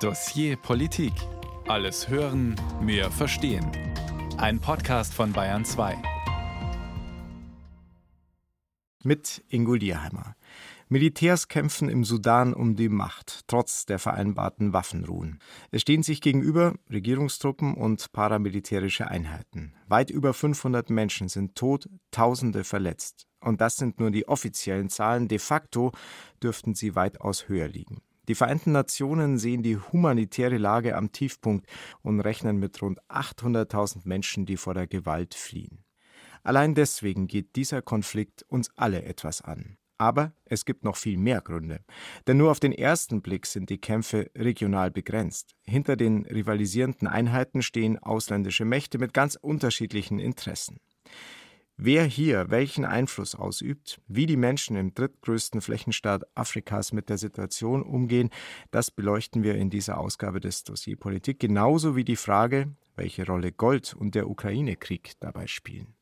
Dossier Politik. Alles hören, mehr verstehen. Ein Podcast von Bayern 2. Mit Ingo Lierheimer. Militärs kämpfen im Sudan um die Macht, trotz der vereinbarten Waffenruhen. Es stehen sich gegenüber Regierungstruppen und paramilitärische Einheiten. Weit über 500 Menschen sind tot, Tausende verletzt. Und das sind nur die offiziellen Zahlen. De facto dürften sie weitaus höher liegen. Die Vereinten Nationen sehen die humanitäre Lage am Tiefpunkt und rechnen mit rund 800.000 Menschen, die vor der Gewalt fliehen. Allein deswegen geht dieser Konflikt uns alle etwas an. Aber es gibt noch viel mehr Gründe. Denn nur auf den ersten Blick sind die Kämpfe regional begrenzt. Hinter den rivalisierenden Einheiten stehen ausländische Mächte mit ganz unterschiedlichen Interessen. Wer hier welchen Einfluss ausübt, wie die Menschen im drittgrößten Flächenstaat Afrikas mit der Situation umgehen, das beleuchten wir in dieser Ausgabe des Dossier Politik, genauso wie die Frage, welche Rolle Gold und der Ukraine-Krieg dabei spielen.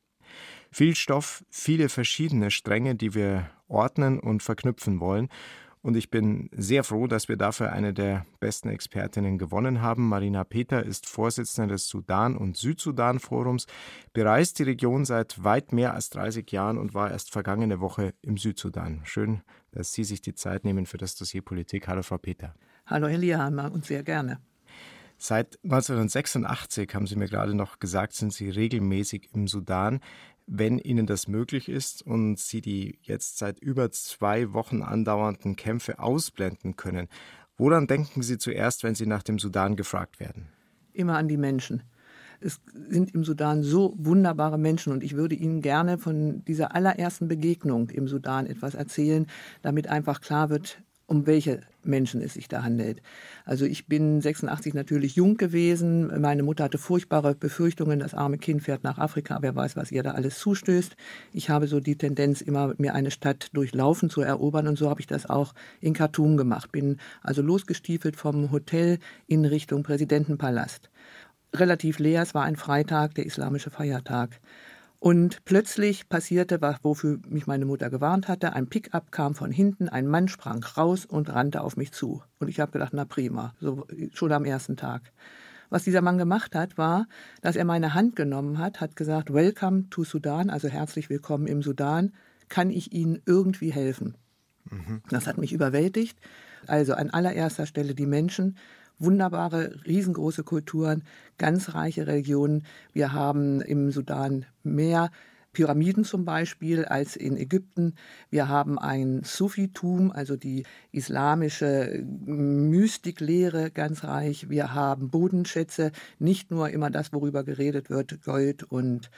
Viel Stoff, viele verschiedene Stränge, die wir ordnen und verknüpfen wollen. Und ich bin sehr froh, dass wir dafür eine der besten Expertinnen gewonnen haben. Marina Peter ist Vorsitzende des Sudan- und Südsudan-Forums, bereist die Region seit weit mehr als 30 Jahren und war erst vergangene Woche im Südsudan. Schön, dass Sie sich die Zeit nehmen für das Dossier Politik. Hallo, Frau Peter. Hallo, Herr Liahammer, und sehr gerne. Seit 1986, haben Sie mir gerade noch gesagt, sind Sie regelmäßig im Sudan wenn Ihnen das möglich ist und Sie die jetzt seit über zwei Wochen andauernden Kämpfe ausblenden können. Woran denken Sie zuerst, wenn Sie nach dem Sudan gefragt werden? Immer an die Menschen. Es sind im Sudan so wunderbare Menschen und ich würde Ihnen gerne von dieser allerersten Begegnung im Sudan etwas erzählen, damit einfach klar wird, um welche Menschen es sich da handelt. Also ich bin 86 natürlich jung gewesen. Meine Mutter hatte furchtbare Befürchtungen, das arme Kind fährt nach Afrika, wer weiß, was ihr da alles zustößt. Ich habe so die Tendenz, immer mir eine Stadt durchlaufen zu erobern und so habe ich das auch in Khartoum gemacht. Bin also losgestiefelt vom Hotel in Richtung Präsidentenpalast. Relativ leer, es war ein Freitag, der islamische Feiertag. Und plötzlich passierte, wofür mich meine Mutter gewarnt hatte, ein Pickup kam von hinten, ein Mann sprang raus und rannte auf mich zu. Und ich habe gedacht, na prima, so schon am ersten Tag. Was dieser Mann gemacht hat, war, dass er meine Hand genommen hat, hat gesagt, Welcome to Sudan, also herzlich willkommen im Sudan, kann ich Ihnen irgendwie helfen? Mhm. Das hat mich überwältigt. Also an allererster Stelle die Menschen, wunderbare, riesengroße Kulturen, ganz reiche Religionen. Wir haben im Sudan mehr Pyramiden zum Beispiel als in Ägypten. Wir haben ein Sufitum, also die islamische Mystiklehre ganz reich. Wir haben Bodenschätze, nicht nur immer das, worüber geredet wird, Gold und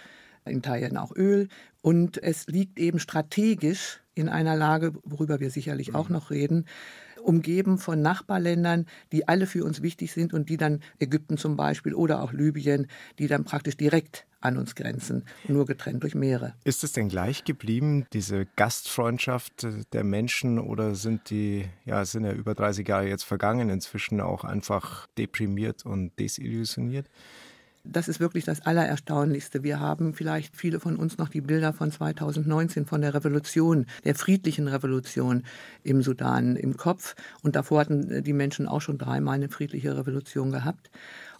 in Teilen auch Öl. Und es liegt eben strategisch in einer Lage, worüber wir sicherlich auch mhm. noch reden, umgeben von Nachbarländern, die alle für uns wichtig sind und die dann Ägypten zum Beispiel oder auch Libyen, die dann praktisch direkt an uns grenzen, nur getrennt durch Meere. Ist es denn gleich geblieben, diese Gastfreundschaft der Menschen, oder sind die, ja, sind ja über 30 Jahre jetzt vergangen, inzwischen auch einfach deprimiert und desillusioniert? Das ist wirklich das Allererstaunlichste. Wir haben vielleicht viele von uns noch die Bilder von 2019 von der Revolution, der friedlichen Revolution im Sudan im Kopf. Und davor hatten die Menschen auch schon dreimal eine friedliche Revolution gehabt.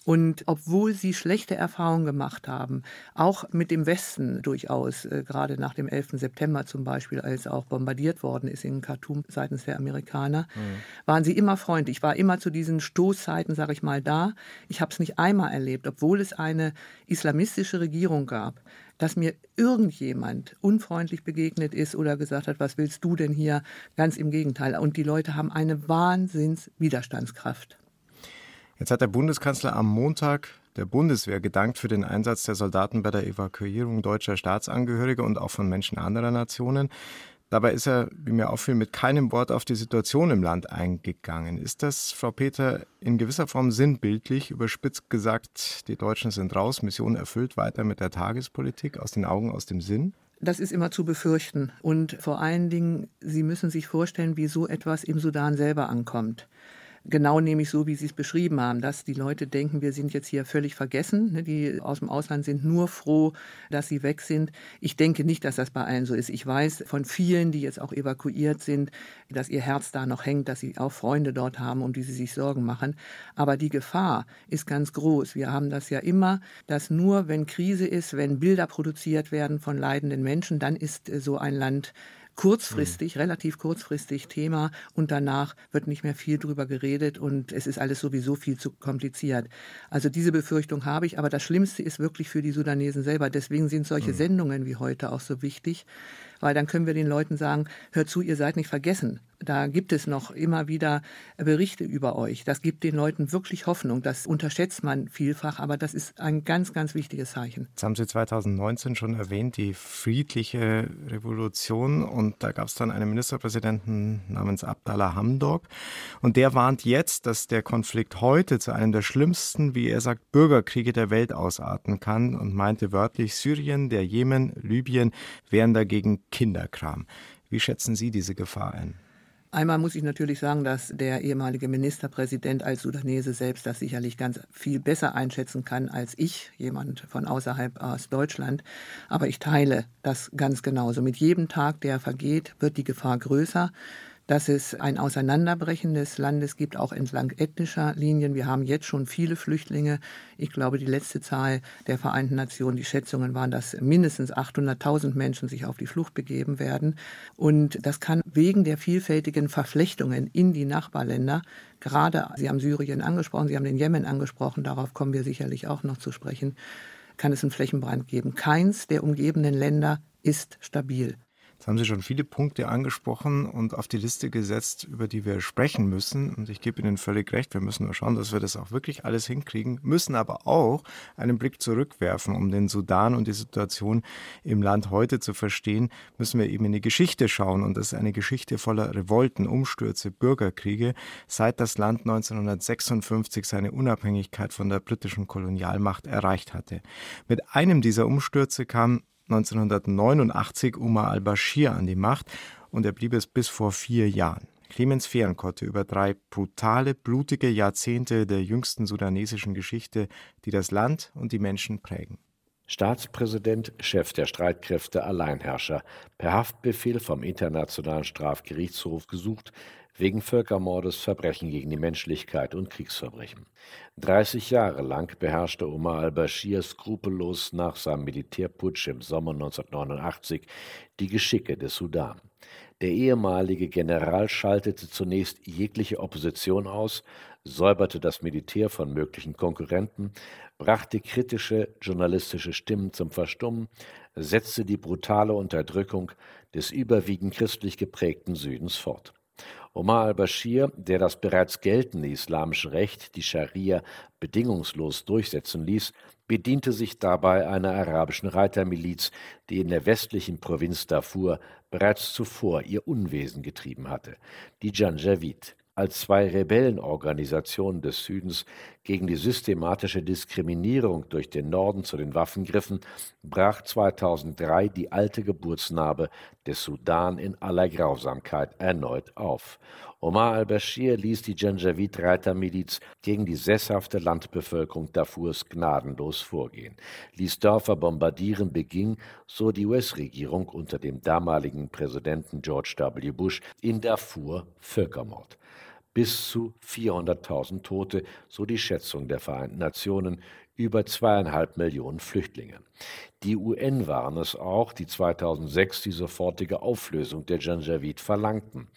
Und obwohl sie schlechte Erfahrungen gemacht haben, auch mit dem Westen durchaus, äh, gerade nach dem 11. September zum Beispiel, als auch bombardiert worden ist in Khartoum seitens der Amerikaner, mhm. waren sie immer freundlich. Ich war immer zu diesen Stoßzeiten, sage ich mal, da. Ich habe es nicht einmal erlebt, obwohl es eine islamistische Regierung gab, dass mir irgendjemand unfreundlich begegnet ist oder gesagt hat, was willst du denn hier? Ganz im Gegenteil. Und die Leute haben eine Wahnsinns-Widerstandskraft. Jetzt hat der Bundeskanzler am Montag der Bundeswehr gedankt für den Einsatz der Soldaten bei der Evakuierung deutscher Staatsangehöriger und auch von Menschen anderer Nationen. Dabei ist er, wie mir auffiel, mit keinem Wort auf die Situation im Land eingegangen. Ist das, Frau Peter, in gewisser Form sinnbildlich, überspitzt gesagt, die Deutschen sind raus, Mission erfüllt, weiter mit der Tagespolitik, aus den Augen, aus dem Sinn? Das ist immer zu befürchten. Und vor allen Dingen, Sie müssen sich vorstellen, wie so etwas im Sudan selber ankommt. Genau nämlich so, wie Sie es beschrieben haben, dass die Leute denken, wir sind jetzt hier völlig vergessen. Ne, die aus dem Ausland sind nur froh, dass sie weg sind. Ich denke nicht, dass das bei allen so ist. Ich weiß von vielen, die jetzt auch evakuiert sind, dass ihr Herz da noch hängt, dass sie auch Freunde dort haben, um die sie sich Sorgen machen. Aber die Gefahr ist ganz groß. Wir haben das ja immer, dass nur wenn Krise ist, wenn Bilder produziert werden von leidenden Menschen, dann ist äh, so ein Land kurzfristig, mhm. relativ kurzfristig Thema und danach wird nicht mehr viel drüber geredet und es ist alles sowieso viel zu kompliziert. Also diese Befürchtung habe ich, aber das Schlimmste ist wirklich für die Sudanesen selber. Deswegen sind solche mhm. Sendungen wie heute auch so wichtig, weil dann können wir den Leuten sagen, hört zu, ihr seid nicht vergessen. Da gibt es noch immer wieder Berichte über euch. Das gibt den Leuten wirklich Hoffnung. Das unterschätzt man vielfach, aber das ist ein ganz, ganz wichtiges Zeichen. Das haben Sie 2019 schon erwähnt, die friedliche Revolution. Und da gab es dann einen Ministerpräsidenten namens Abdallah Hamdok. Und der warnt jetzt, dass der Konflikt heute zu einem der schlimmsten, wie er sagt, Bürgerkriege der Welt ausarten kann und meinte wörtlich, Syrien, der Jemen, Libyen wären dagegen Kinderkram. Wie schätzen Sie diese Gefahr ein? Einmal muss ich natürlich sagen, dass der ehemalige Ministerpräsident als Sudanese selbst das sicherlich ganz viel besser einschätzen kann als ich, jemand von außerhalb aus Deutschland. Aber ich teile das ganz genauso. Mit jedem Tag, der vergeht, wird die Gefahr größer dass es ein Auseinanderbrechen des Landes gibt, auch entlang ethnischer Linien. Wir haben jetzt schon viele Flüchtlinge. Ich glaube, die letzte Zahl der Vereinten Nationen, die Schätzungen waren, dass mindestens 800.000 Menschen sich auf die Flucht begeben werden. Und das kann wegen der vielfältigen Verflechtungen in die Nachbarländer, gerade, Sie haben Syrien angesprochen, Sie haben den Jemen angesprochen, darauf kommen wir sicherlich auch noch zu sprechen, kann es einen Flächenbrand geben. Keins der umgebenden Länder ist stabil. Jetzt haben Sie schon viele Punkte angesprochen und auf die Liste gesetzt, über die wir sprechen müssen. Und ich gebe Ihnen völlig recht, wir müssen nur schauen, dass wir das auch wirklich alles hinkriegen, müssen aber auch einen Blick zurückwerfen, um den Sudan und die Situation im Land heute zu verstehen, müssen wir eben in die Geschichte schauen. Und das ist eine Geschichte voller Revolten, Umstürze, Bürgerkriege, seit das Land 1956 seine Unabhängigkeit von der britischen Kolonialmacht erreicht hatte. Mit einem dieser Umstürze kam 1989 Umar al-Bashir an die Macht und er blieb es bis vor vier Jahren. Clemens Fehrenkotte über drei brutale, blutige Jahrzehnte der jüngsten sudanesischen Geschichte, die das Land und die Menschen prägen. Staatspräsident, Chef der Streitkräfte, Alleinherrscher, per Haftbefehl vom Internationalen Strafgerichtshof gesucht, wegen Völkermordes, Verbrechen gegen die Menschlichkeit und Kriegsverbrechen. 30 Jahre lang beherrschte Omar al-Bashir skrupellos nach seinem Militärputsch im Sommer 1989 die Geschicke des Sudan. Der ehemalige General schaltete zunächst jegliche Opposition aus, säuberte das Militär von möglichen Konkurrenten, brachte kritische journalistische Stimmen zum Verstummen, setzte die brutale Unterdrückung des überwiegend christlich geprägten Südens fort. Omar al-Bashir, der das bereits geltende islamische Recht, die Scharia, bedingungslos durchsetzen ließ, bediente sich dabei einer arabischen Reitermiliz, die in der westlichen Provinz Darfur bereits zuvor ihr Unwesen getrieben hatte, die Janjaweed. Als zwei Rebellenorganisationen des Südens gegen die systematische Diskriminierung durch den Norden zu den Waffen griffen, brach 2003 die alte Geburtsnarbe des Sudan in aller Grausamkeit erneut auf. Omar al-Bashir ließ die Janjaweed-Reitermiliz gegen die sesshafte Landbevölkerung Darfurs gnadenlos vorgehen, ließ Dörfer bombardieren, beging, so die US-Regierung unter dem damaligen Präsidenten George W. Bush, in Darfur Völkermord bis zu 400.000 Tote, so die Schätzung der Vereinten Nationen, über zweieinhalb Millionen Flüchtlinge. Die UN waren es auch, die 2006 die sofortige Auflösung der Janjaweed verlangten.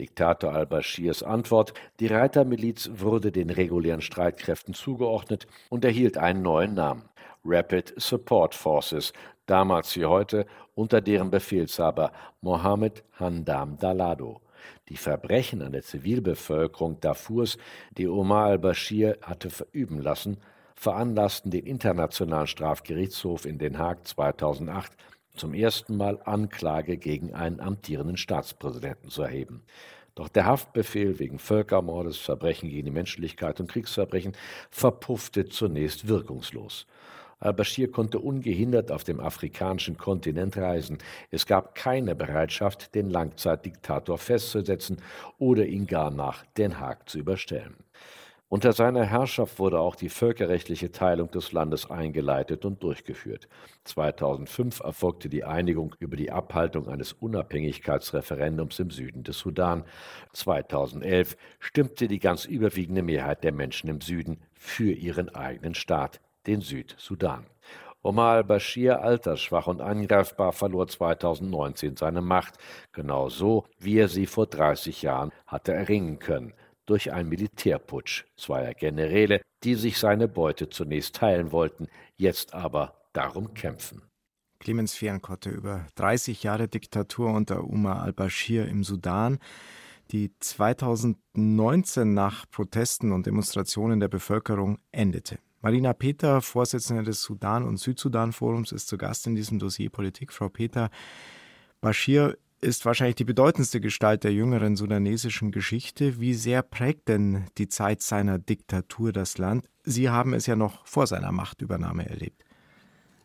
Diktator al-Bashirs Antwort, die Reitermiliz wurde den regulären Streitkräften zugeordnet und erhielt einen neuen Namen, Rapid Support Forces, damals wie heute unter deren Befehlshaber Mohammed Handam Dalado. Die Verbrechen an der Zivilbevölkerung Darfurs, die Omar al-Bashir hatte verüben lassen, veranlassten den Internationalen Strafgerichtshof in Den Haag 2008 zum ersten Mal Anklage gegen einen amtierenden Staatspräsidenten zu erheben. Doch der Haftbefehl wegen Völkermordes, Verbrechen gegen die Menschlichkeit und Kriegsverbrechen verpuffte zunächst wirkungslos. Al-Bashir konnte ungehindert auf dem afrikanischen Kontinent reisen. Es gab keine Bereitschaft, den Langzeitdiktator festzusetzen oder ihn gar nach Den Haag zu überstellen. Unter seiner Herrschaft wurde auch die völkerrechtliche Teilung des Landes eingeleitet und durchgeführt. 2005 erfolgte die Einigung über die Abhaltung eines Unabhängigkeitsreferendums im Süden des Sudan. 2011 stimmte die ganz überwiegende Mehrheit der Menschen im Süden für ihren eigenen Staat, den Südsudan. Omar al-Bashir, altersschwach und angreifbar, verlor 2019 seine Macht, genau so, wie er sie vor 30 Jahren hatte erringen können durch einen Militärputsch zweier Generäle, die sich seine Beute zunächst teilen wollten, jetzt aber darum kämpfen. Clemens Fernkotte über 30 Jahre Diktatur unter Umar al-Bashir im Sudan, die 2019 nach Protesten und Demonstrationen der Bevölkerung endete. Marina Peter, Vorsitzende des Sudan- und Südsudan-Forums, ist zu Gast in diesem Dossier Politik. Frau Peter, Bashir ist wahrscheinlich die bedeutendste Gestalt der jüngeren sudanesischen Geschichte. Wie sehr prägt denn die Zeit seiner Diktatur das Land? Sie haben es ja noch vor seiner Machtübernahme erlebt.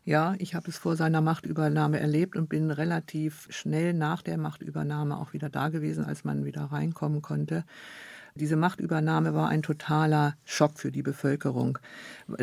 Ja, ich habe es vor seiner Machtübernahme erlebt und bin relativ schnell nach der Machtübernahme auch wieder da gewesen, als man wieder reinkommen konnte. Diese Machtübernahme war ein totaler Schock für die Bevölkerung.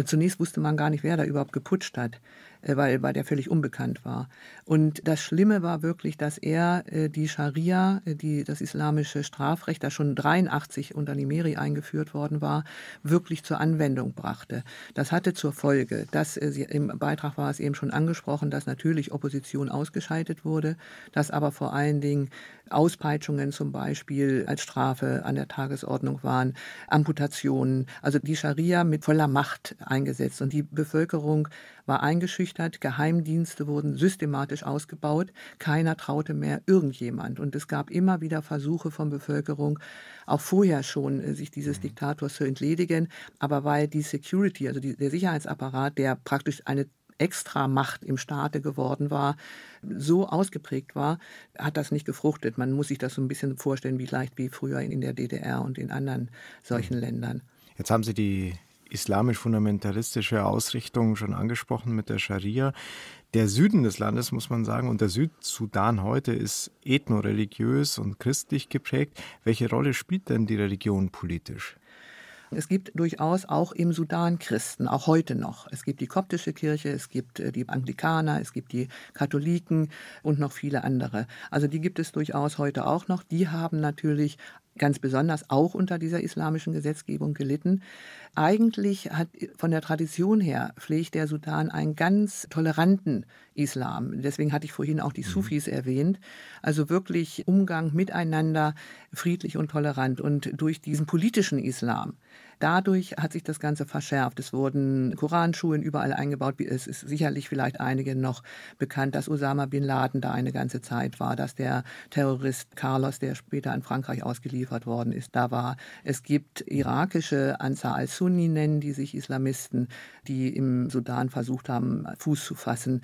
Zunächst wusste man gar nicht, wer da überhaupt geputscht hat. Äh, weil, weil der völlig unbekannt war. Und das Schlimme war wirklich, dass er äh, die Scharia, äh, die, das islamische Strafrecht, das schon 83 unter Nimeri eingeführt worden war, wirklich zur Anwendung brachte. Das hatte zur Folge, dass im Beitrag war es eben schon angesprochen, dass natürlich Opposition ausgeschaltet wurde, dass aber vor allen Dingen Auspeitschungen zum Beispiel als Strafe an der Tagesordnung waren, Amputationen, also die Scharia mit voller Macht eingesetzt. Und die Bevölkerung war eingeschüchtert, Geheimdienste wurden systematisch ausgebaut, keiner traute mehr irgendjemand. Und es gab immer wieder Versuche von Bevölkerung, auch vorher schon äh, sich dieses mhm. Diktators zu entledigen. Aber weil die Security, also die, der Sicherheitsapparat, der praktisch eine extra Macht im Staate geworden war, so ausgeprägt war, hat das nicht gefruchtet. Man muss sich das so ein bisschen vorstellen, wie leicht wie früher in der DDR und in anderen solchen mhm. Ländern. Jetzt haben Sie die islamisch-fundamentalistische Ausrichtung schon angesprochen mit der Scharia. Der Süden des Landes, muss man sagen, und der Südsudan heute ist ethnoreligiös und christlich geprägt. Welche Rolle spielt denn die Religion politisch? Es gibt durchaus auch im Sudan Christen, auch heute noch. Es gibt die koptische Kirche, es gibt äh, die Anglikaner, es gibt die Katholiken und noch viele andere. Also die gibt es durchaus heute auch noch. Die haben natürlich ganz besonders auch unter dieser islamischen Gesetzgebung gelitten. Eigentlich hat von der Tradition her pflegt der Sudan einen ganz toleranten Islam. Deswegen hatte ich vorhin auch die mhm. Sufis erwähnt. Also wirklich Umgang miteinander friedlich und tolerant. Und durch diesen politischen Islam Dadurch hat sich das Ganze verschärft. Es wurden Koranschulen überall eingebaut. Es ist sicherlich vielleicht einigen noch bekannt, dass Osama bin Laden da eine ganze Zeit war, dass der Terrorist Carlos, der später in Frankreich ausgeliefert worden ist, da war. Es gibt irakische Ansar al-Sunni nennen die sich Islamisten, die im Sudan versucht haben, Fuß zu fassen.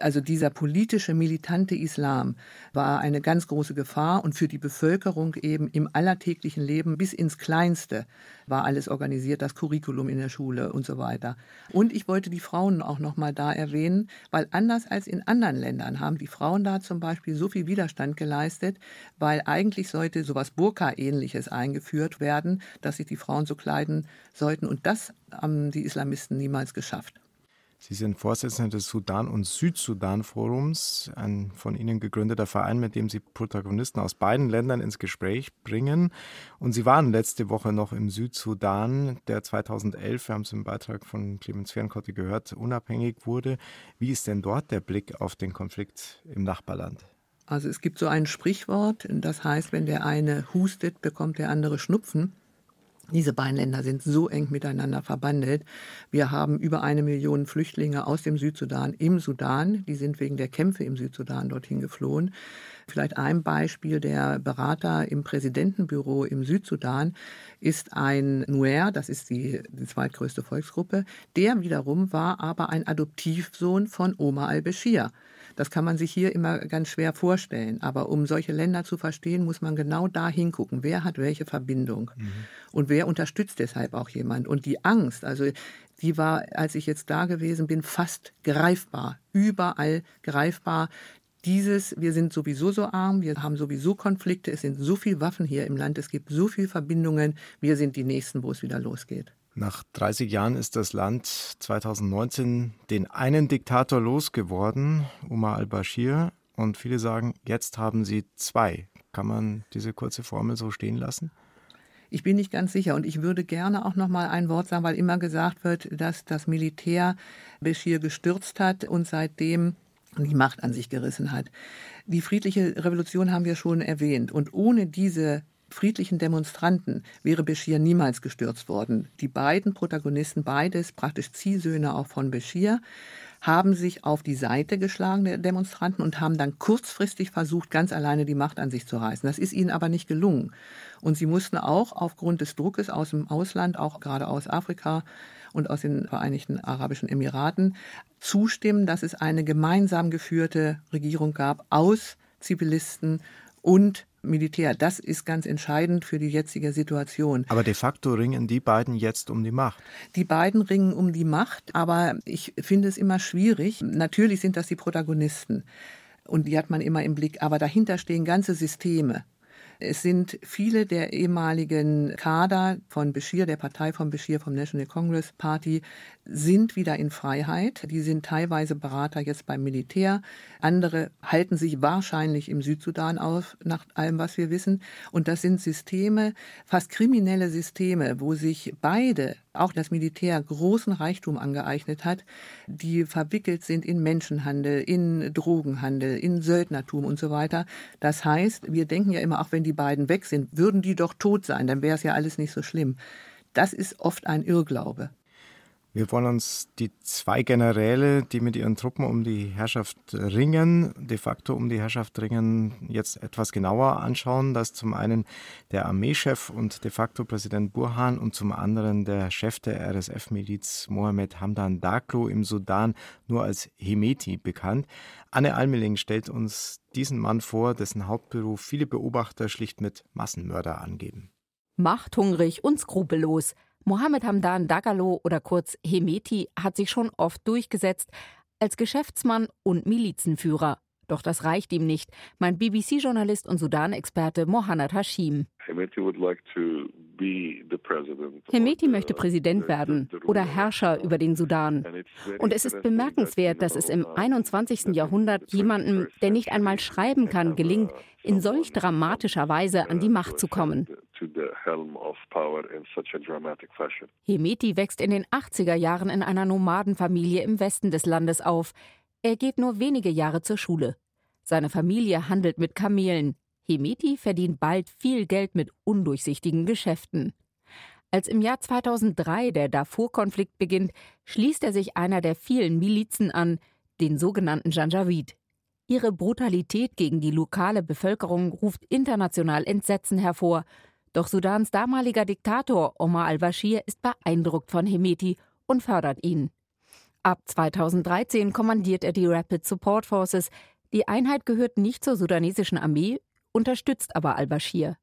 Also dieser politische, militante Islam war eine ganz große Gefahr und für die Bevölkerung eben im allertäglichen Leben bis ins Kleinste war alles organisiert, das Curriculum in der Schule und so weiter. Und ich wollte die Frauen auch noch mal da erwähnen, weil anders als in anderen Ländern haben die Frauen da zum Beispiel so viel Widerstand geleistet, weil eigentlich sollte sowas Burka-ähnliches eingeführt werden, dass sich die Frauen so kleiden sollten und das haben die Islamisten niemals geschafft. Sie sind Vorsitzende des Sudan- und Südsudan-Forums, ein von Ihnen gegründeter Verein, mit dem Sie Protagonisten aus beiden Ländern ins Gespräch bringen. Und Sie waren letzte Woche noch im Südsudan, der 2011, wir haben es im Beitrag von Clemens Fernkotte gehört, unabhängig wurde. Wie ist denn dort der Blick auf den Konflikt im Nachbarland? Also es gibt so ein Sprichwort, das heißt, wenn der eine hustet, bekommt der andere Schnupfen. Diese beiden Länder sind so eng miteinander verbandelt. Wir haben über eine Million Flüchtlinge aus dem Südsudan im Sudan. Die sind wegen der Kämpfe im Südsudan dorthin geflohen. Vielleicht ein Beispiel, der Berater im Präsidentenbüro im Südsudan ist ein Nuer, das ist die, die zweitgrößte Volksgruppe. Der wiederum war aber ein Adoptivsohn von Omar al-Bashir. Das kann man sich hier immer ganz schwer vorstellen. Aber um solche Länder zu verstehen, muss man genau da hingucken. Wer hat welche Verbindung? Mhm. Und wer unterstützt deshalb auch jemand? Und die Angst, also die war, als ich jetzt da gewesen bin, fast greifbar. Überall greifbar dieses, wir sind sowieso so arm, wir haben sowieso Konflikte, es sind so viele Waffen hier im Land, es gibt so viele Verbindungen, wir sind die Nächsten, wo es wieder losgeht. Nach 30 Jahren ist das Land 2019 den einen Diktator losgeworden, Omar al-Bashir, und viele sagen, jetzt haben sie zwei. Kann man diese kurze Formel so stehen lassen? Ich bin nicht ganz sicher und ich würde gerne auch noch mal ein Wort sagen, weil immer gesagt wird, dass das Militär Bashir gestürzt hat und seitdem die Macht an sich gerissen hat. Die friedliche Revolution haben wir schon erwähnt. Und ohne diese friedlichen Demonstranten wäre Beschir niemals gestürzt worden. Die beiden Protagonisten, beides praktisch Ziehsöhne auch von Beschir, haben sich auf die Seite geschlagen der Demonstranten und haben dann kurzfristig versucht, ganz alleine die Macht an sich zu reißen. Das ist ihnen aber nicht gelungen. Und sie mussten auch aufgrund des Druckes aus dem Ausland, auch gerade aus Afrika, und aus den Vereinigten Arabischen Emiraten zustimmen, dass es eine gemeinsam geführte Regierung gab aus Zivilisten und Militär. Das ist ganz entscheidend für die jetzige Situation. Aber de facto ringen die beiden jetzt um die Macht. Die beiden ringen um die Macht, aber ich finde es immer schwierig. Natürlich sind das die Protagonisten. Und die hat man immer im Blick. Aber dahinter stehen ganze Systeme. Es sind viele der ehemaligen Kader von Bashir, der Partei von Bashir, vom National Congress Party, sind wieder in Freiheit. Die sind teilweise Berater jetzt beim Militär. Andere halten sich wahrscheinlich im Südsudan auf, nach allem, was wir wissen. Und das sind Systeme, fast kriminelle Systeme, wo sich beide, auch das Militär, großen Reichtum angeeignet hat, die verwickelt sind in Menschenhandel, in Drogenhandel, in Söldnertum und so weiter. Das heißt, wir denken ja immer, auch wenn die beiden weg sind, würden die doch tot sein, dann wäre es ja alles nicht so schlimm. Das ist oft ein Irrglaube. Wir wollen uns die zwei Generäle, die mit ihren Truppen um die Herrschaft ringen, de facto um die Herrschaft ringen, jetzt etwas genauer anschauen. Das ist zum einen der Armeechef und de facto Präsident Burhan und zum anderen der Chef der RSF-Miliz Mohammed Hamdan Daglo im Sudan, nur als Hemeti bekannt. Anne Almeling stellt uns diesen Mann vor, dessen Hauptberuf viele Beobachter schlicht mit Massenmörder angeben. Machthungrig und skrupellos – Mohammed Hamdan Dagalo oder kurz Hemeti hat sich schon oft durchgesetzt als Geschäftsmann und Milizenführer. Doch das reicht ihm nicht, meint BBC-Journalist und Sudan-Experte Mohamed Hashim. Hemeti möchte Präsident werden oder Herrscher über den Sudan. Und es ist bemerkenswert, dass es im 21. Jahrhundert jemandem, der nicht einmal schreiben kann, gelingt, in solch dramatischer Weise an die Macht zu kommen. Hemeti wächst in den 80er Jahren in einer Nomadenfamilie im Westen des Landes auf. Er geht nur wenige Jahre zur Schule. Seine Familie handelt mit Kamelen. Hemeti verdient bald viel Geld mit undurchsichtigen Geschäften. Als im Jahr 2003 der Darfur-Konflikt beginnt, schließt er sich einer der vielen Milizen an, den sogenannten Janjaweed. Ihre Brutalität gegen die lokale Bevölkerung ruft international Entsetzen hervor. Doch Sudans damaliger Diktator Omar al-Bashir ist beeindruckt von Hemeti und fördert ihn. Ab 2013 kommandiert er die Rapid Support Forces. Die Einheit gehört nicht zur sudanesischen Armee, unterstützt aber al-Bashir.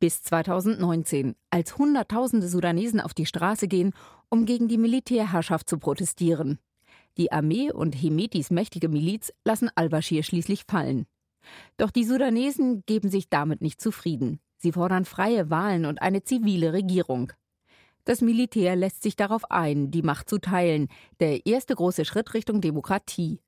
Bis 2019, als Hunderttausende Sudanesen auf die Straße gehen, um gegen die Militärherrschaft zu protestieren. Die Armee und Hemetis mächtige Miliz lassen al-Bashir schließlich fallen. Doch die Sudanesen geben sich damit nicht zufrieden. Sie fordern freie Wahlen und eine zivile Regierung. Das Militär lässt sich darauf ein, die Macht zu teilen, der erste große Schritt Richtung Demokratie.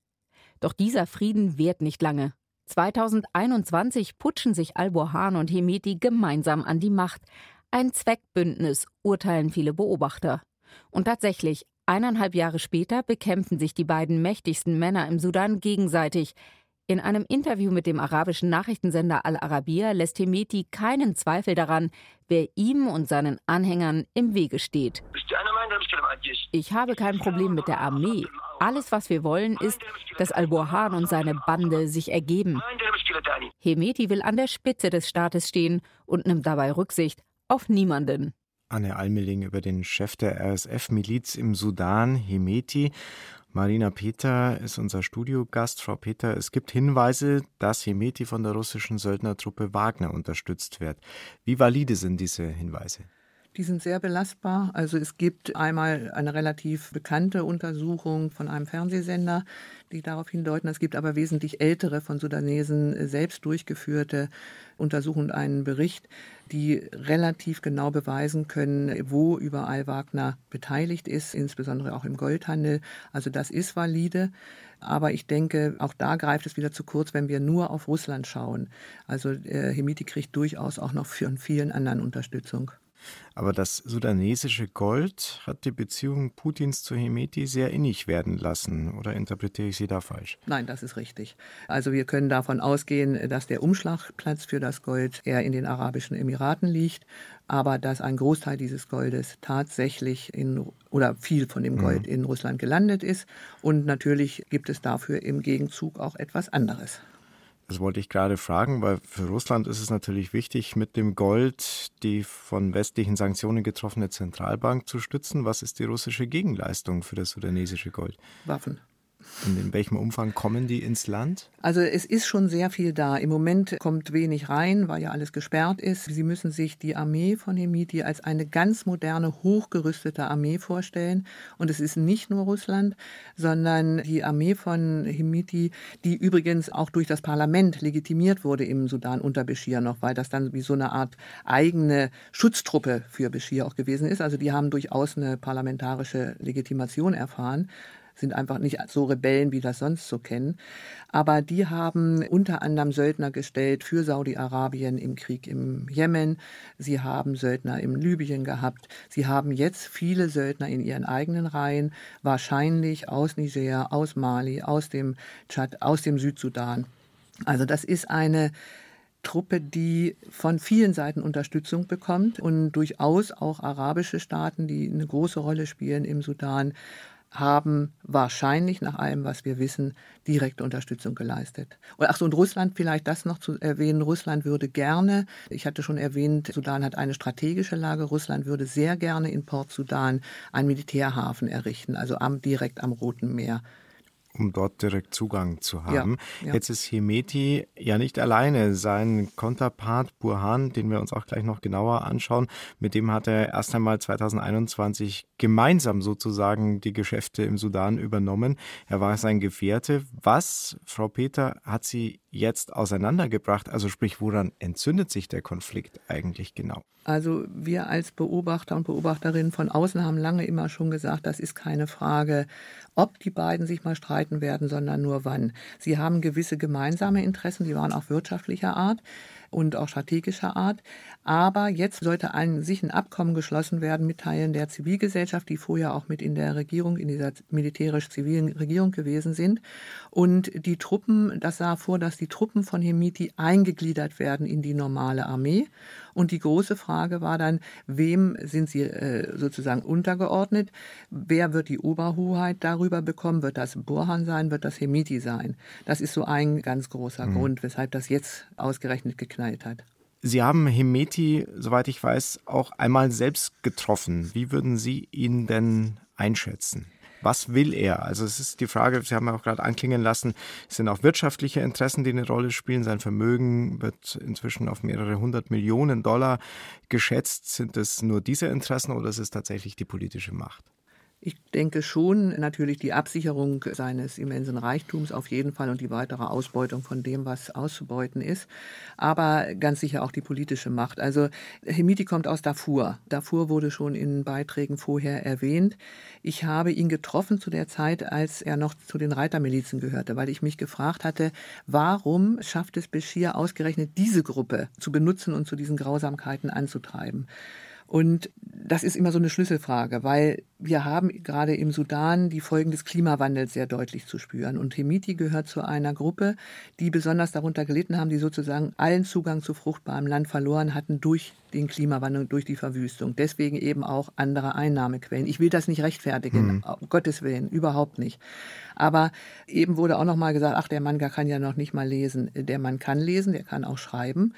Doch dieser Frieden währt nicht lange. 2021 putschen sich Al-Burhan und Hemeti gemeinsam an die Macht. Ein Zweckbündnis, urteilen viele Beobachter. Und tatsächlich, Eineinhalb Jahre später bekämpfen sich die beiden mächtigsten Männer im Sudan gegenseitig. In einem Interview mit dem arabischen Nachrichtensender Al-Arabiya lässt Hemeti keinen Zweifel daran, wer ihm und seinen Anhängern im Wege steht. Ich habe kein Problem mit der Armee. Alles, was wir wollen, ist, dass Al-Burhan und seine Bande sich ergeben. Hemeti will an der Spitze des Staates stehen und nimmt dabei Rücksicht auf niemanden. Anne Almeling über den Chef der RSF-Miliz im Sudan, Hemeti. Marina Peter ist unser Studiogast. Frau Peter, es gibt Hinweise, dass Hemeti von der russischen Söldnertruppe Wagner unterstützt wird. Wie valide sind diese Hinweise? Die sind sehr belastbar. Also es gibt einmal eine relativ bekannte Untersuchung von einem Fernsehsender, die darauf hindeuten. Es gibt aber wesentlich ältere von Sudanesen selbst durchgeführte Untersuchungen und einen Bericht, die relativ genau beweisen können, wo überall Wagner beteiligt ist, insbesondere auch im Goldhandel. Also das ist valide. Aber ich denke, auch da greift es wieder zu kurz, wenn wir nur auf Russland schauen. Also äh, Hemiti kriegt durchaus auch noch von vielen anderen Unterstützung. Aber das sudanesische Gold hat die Beziehung Putins zu Hemeti sehr innig werden lassen. Oder interpretiere ich Sie da falsch? Nein, das ist richtig. Also wir können davon ausgehen, dass der Umschlagplatz für das Gold eher in den Arabischen Emiraten liegt, aber dass ein Großteil dieses Goldes tatsächlich in oder viel von dem Gold mhm. in Russland gelandet ist. Und natürlich gibt es dafür im Gegenzug auch etwas anderes. Das wollte ich gerade fragen, weil für Russland ist es natürlich wichtig, mit dem Gold die von westlichen Sanktionen getroffene Zentralbank zu stützen. Was ist die russische Gegenleistung für das sudanesische Gold? Waffen. Und in welchem Umfang kommen die ins Land? Also es ist schon sehr viel da. Im Moment kommt wenig rein, weil ja alles gesperrt ist. Sie müssen sich die Armee von Hemiti als eine ganz moderne, hochgerüstete Armee vorstellen. Und es ist nicht nur Russland, sondern die Armee von Hemiti, die übrigens auch durch das Parlament legitimiert wurde im Sudan unter Bashir noch, weil das dann wie so eine Art eigene Schutztruppe für Bashir auch gewesen ist. Also die haben durchaus eine parlamentarische Legitimation erfahren sind einfach nicht so Rebellen, wie das sonst so kennen. Aber die haben unter anderem Söldner gestellt für Saudi-Arabien im Krieg im Jemen. Sie haben Söldner im Libyen gehabt. Sie haben jetzt viele Söldner in ihren eigenen Reihen, wahrscheinlich aus Niger, aus Mali, aus dem Tschad, aus dem Südsudan. Also das ist eine Truppe, die von vielen Seiten Unterstützung bekommt und durchaus auch arabische Staaten, die eine große Rolle spielen im Sudan, haben wahrscheinlich nach allem, was wir wissen, direkte Unterstützung geleistet. Und ach so, und Russland vielleicht das noch zu erwähnen. Russland würde gerne, ich hatte schon erwähnt, Sudan hat eine strategische Lage. Russland würde sehr gerne in Port Sudan einen Militärhafen errichten, also am, direkt am Roten Meer um dort direkt Zugang zu haben. Ja, ja. Jetzt ist Hemeti ja nicht alleine. Sein Konterpart Burhan, den wir uns auch gleich noch genauer anschauen, mit dem hat er erst einmal 2021 gemeinsam sozusagen die Geschäfte im Sudan übernommen. Er war sein Gefährte. Was, Frau Peter, hat sie jetzt auseinandergebracht? Also sprich, woran entzündet sich der Konflikt eigentlich genau? Also wir als Beobachter und Beobachterinnen von außen haben lange immer schon gesagt, das ist keine Frage, ob die beiden sich mal streiten werden, sondern nur wann. Sie haben gewisse gemeinsame Interessen, die waren auch wirtschaftlicher Art und auch strategischer Art. Aber jetzt sollte ein, sich ein Abkommen geschlossen werden mit Teilen der Zivilgesellschaft, die vorher auch mit in der Regierung, in dieser militärisch-zivilen Regierung gewesen sind. Und die Truppen, das sah vor, dass die Truppen von Hemiti eingegliedert werden in die normale Armee. Und die große Frage war dann, wem sind sie äh, sozusagen untergeordnet? Wer wird die Oberhoheit darüber bekommen? Wird das Burhan sein? Wird das Hemiti sein? Das ist so ein ganz großer mhm. Grund, weshalb das jetzt ausgerechnet geknallt hat. Sie haben Hemeti, soweit ich weiß, auch einmal selbst getroffen. Wie würden Sie ihn denn einschätzen? Was will er? Also es ist die Frage, Sie haben auch gerade anklingen lassen, es sind auch wirtschaftliche Interessen, die eine Rolle spielen. Sein Vermögen wird inzwischen auf mehrere hundert Millionen Dollar geschätzt. Sind es nur diese Interessen oder ist es tatsächlich die politische Macht? Ich denke schon, natürlich die Absicherung seines immensen Reichtums auf jeden Fall und die weitere Ausbeutung von dem, was auszubeuten ist, aber ganz sicher auch die politische Macht. Also Hemiti kommt aus Darfur. Darfur wurde schon in Beiträgen vorher erwähnt. Ich habe ihn getroffen zu der Zeit, als er noch zu den Reitermilizen gehörte, weil ich mich gefragt hatte, warum schafft es Beschir ausgerechnet diese Gruppe zu benutzen und zu diesen Grausamkeiten anzutreiben? Und das ist immer so eine Schlüsselfrage, weil wir haben gerade im Sudan die Folgen des Klimawandels sehr deutlich zu spüren. Und Hemiti gehört zu einer Gruppe, die besonders darunter gelitten haben, die sozusagen allen Zugang zu fruchtbarem Land verloren hatten durch den Klimawandel und durch die Verwüstung. Deswegen eben auch andere Einnahmequellen. Ich will das nicht rechtfertigen, mhm. um Gottes Willen, überhaupt nicht. Aber eben wurde auch noch mal gesagt, ach, der Mann kann ja noch nicht mal lesen. Der Mann kann lesen, der kann auch schreiben.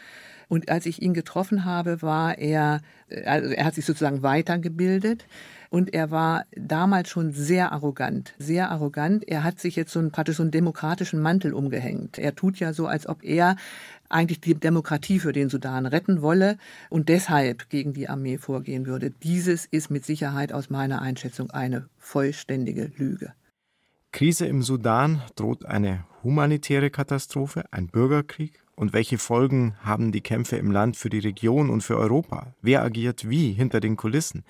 Und als ich ihn getroffen habe, war er, also er hat sich sozusagen weitergebildet. Und er war damals schon sehr arrogant, sehr arrogant. Er hat sich jetzt so einen, praktisch so einen demokratischen Mantel umgehängt. Er tut ja so, als ob er eigentlich die Demokratie für den Sudan retten wolle und deshalb gegen die Armee vorgehen würde. Dieses ist mit Sicherheit aus meiner Einschätzung eine vollständige Lüge. Krise im Sudan droht eine humanitäre Katastrophe, ein Bürgerkrieg? Und welche Folgen haben die Kämpfe im Land für die Region und für Europa? Wer agiert wie hinter den Kulissen?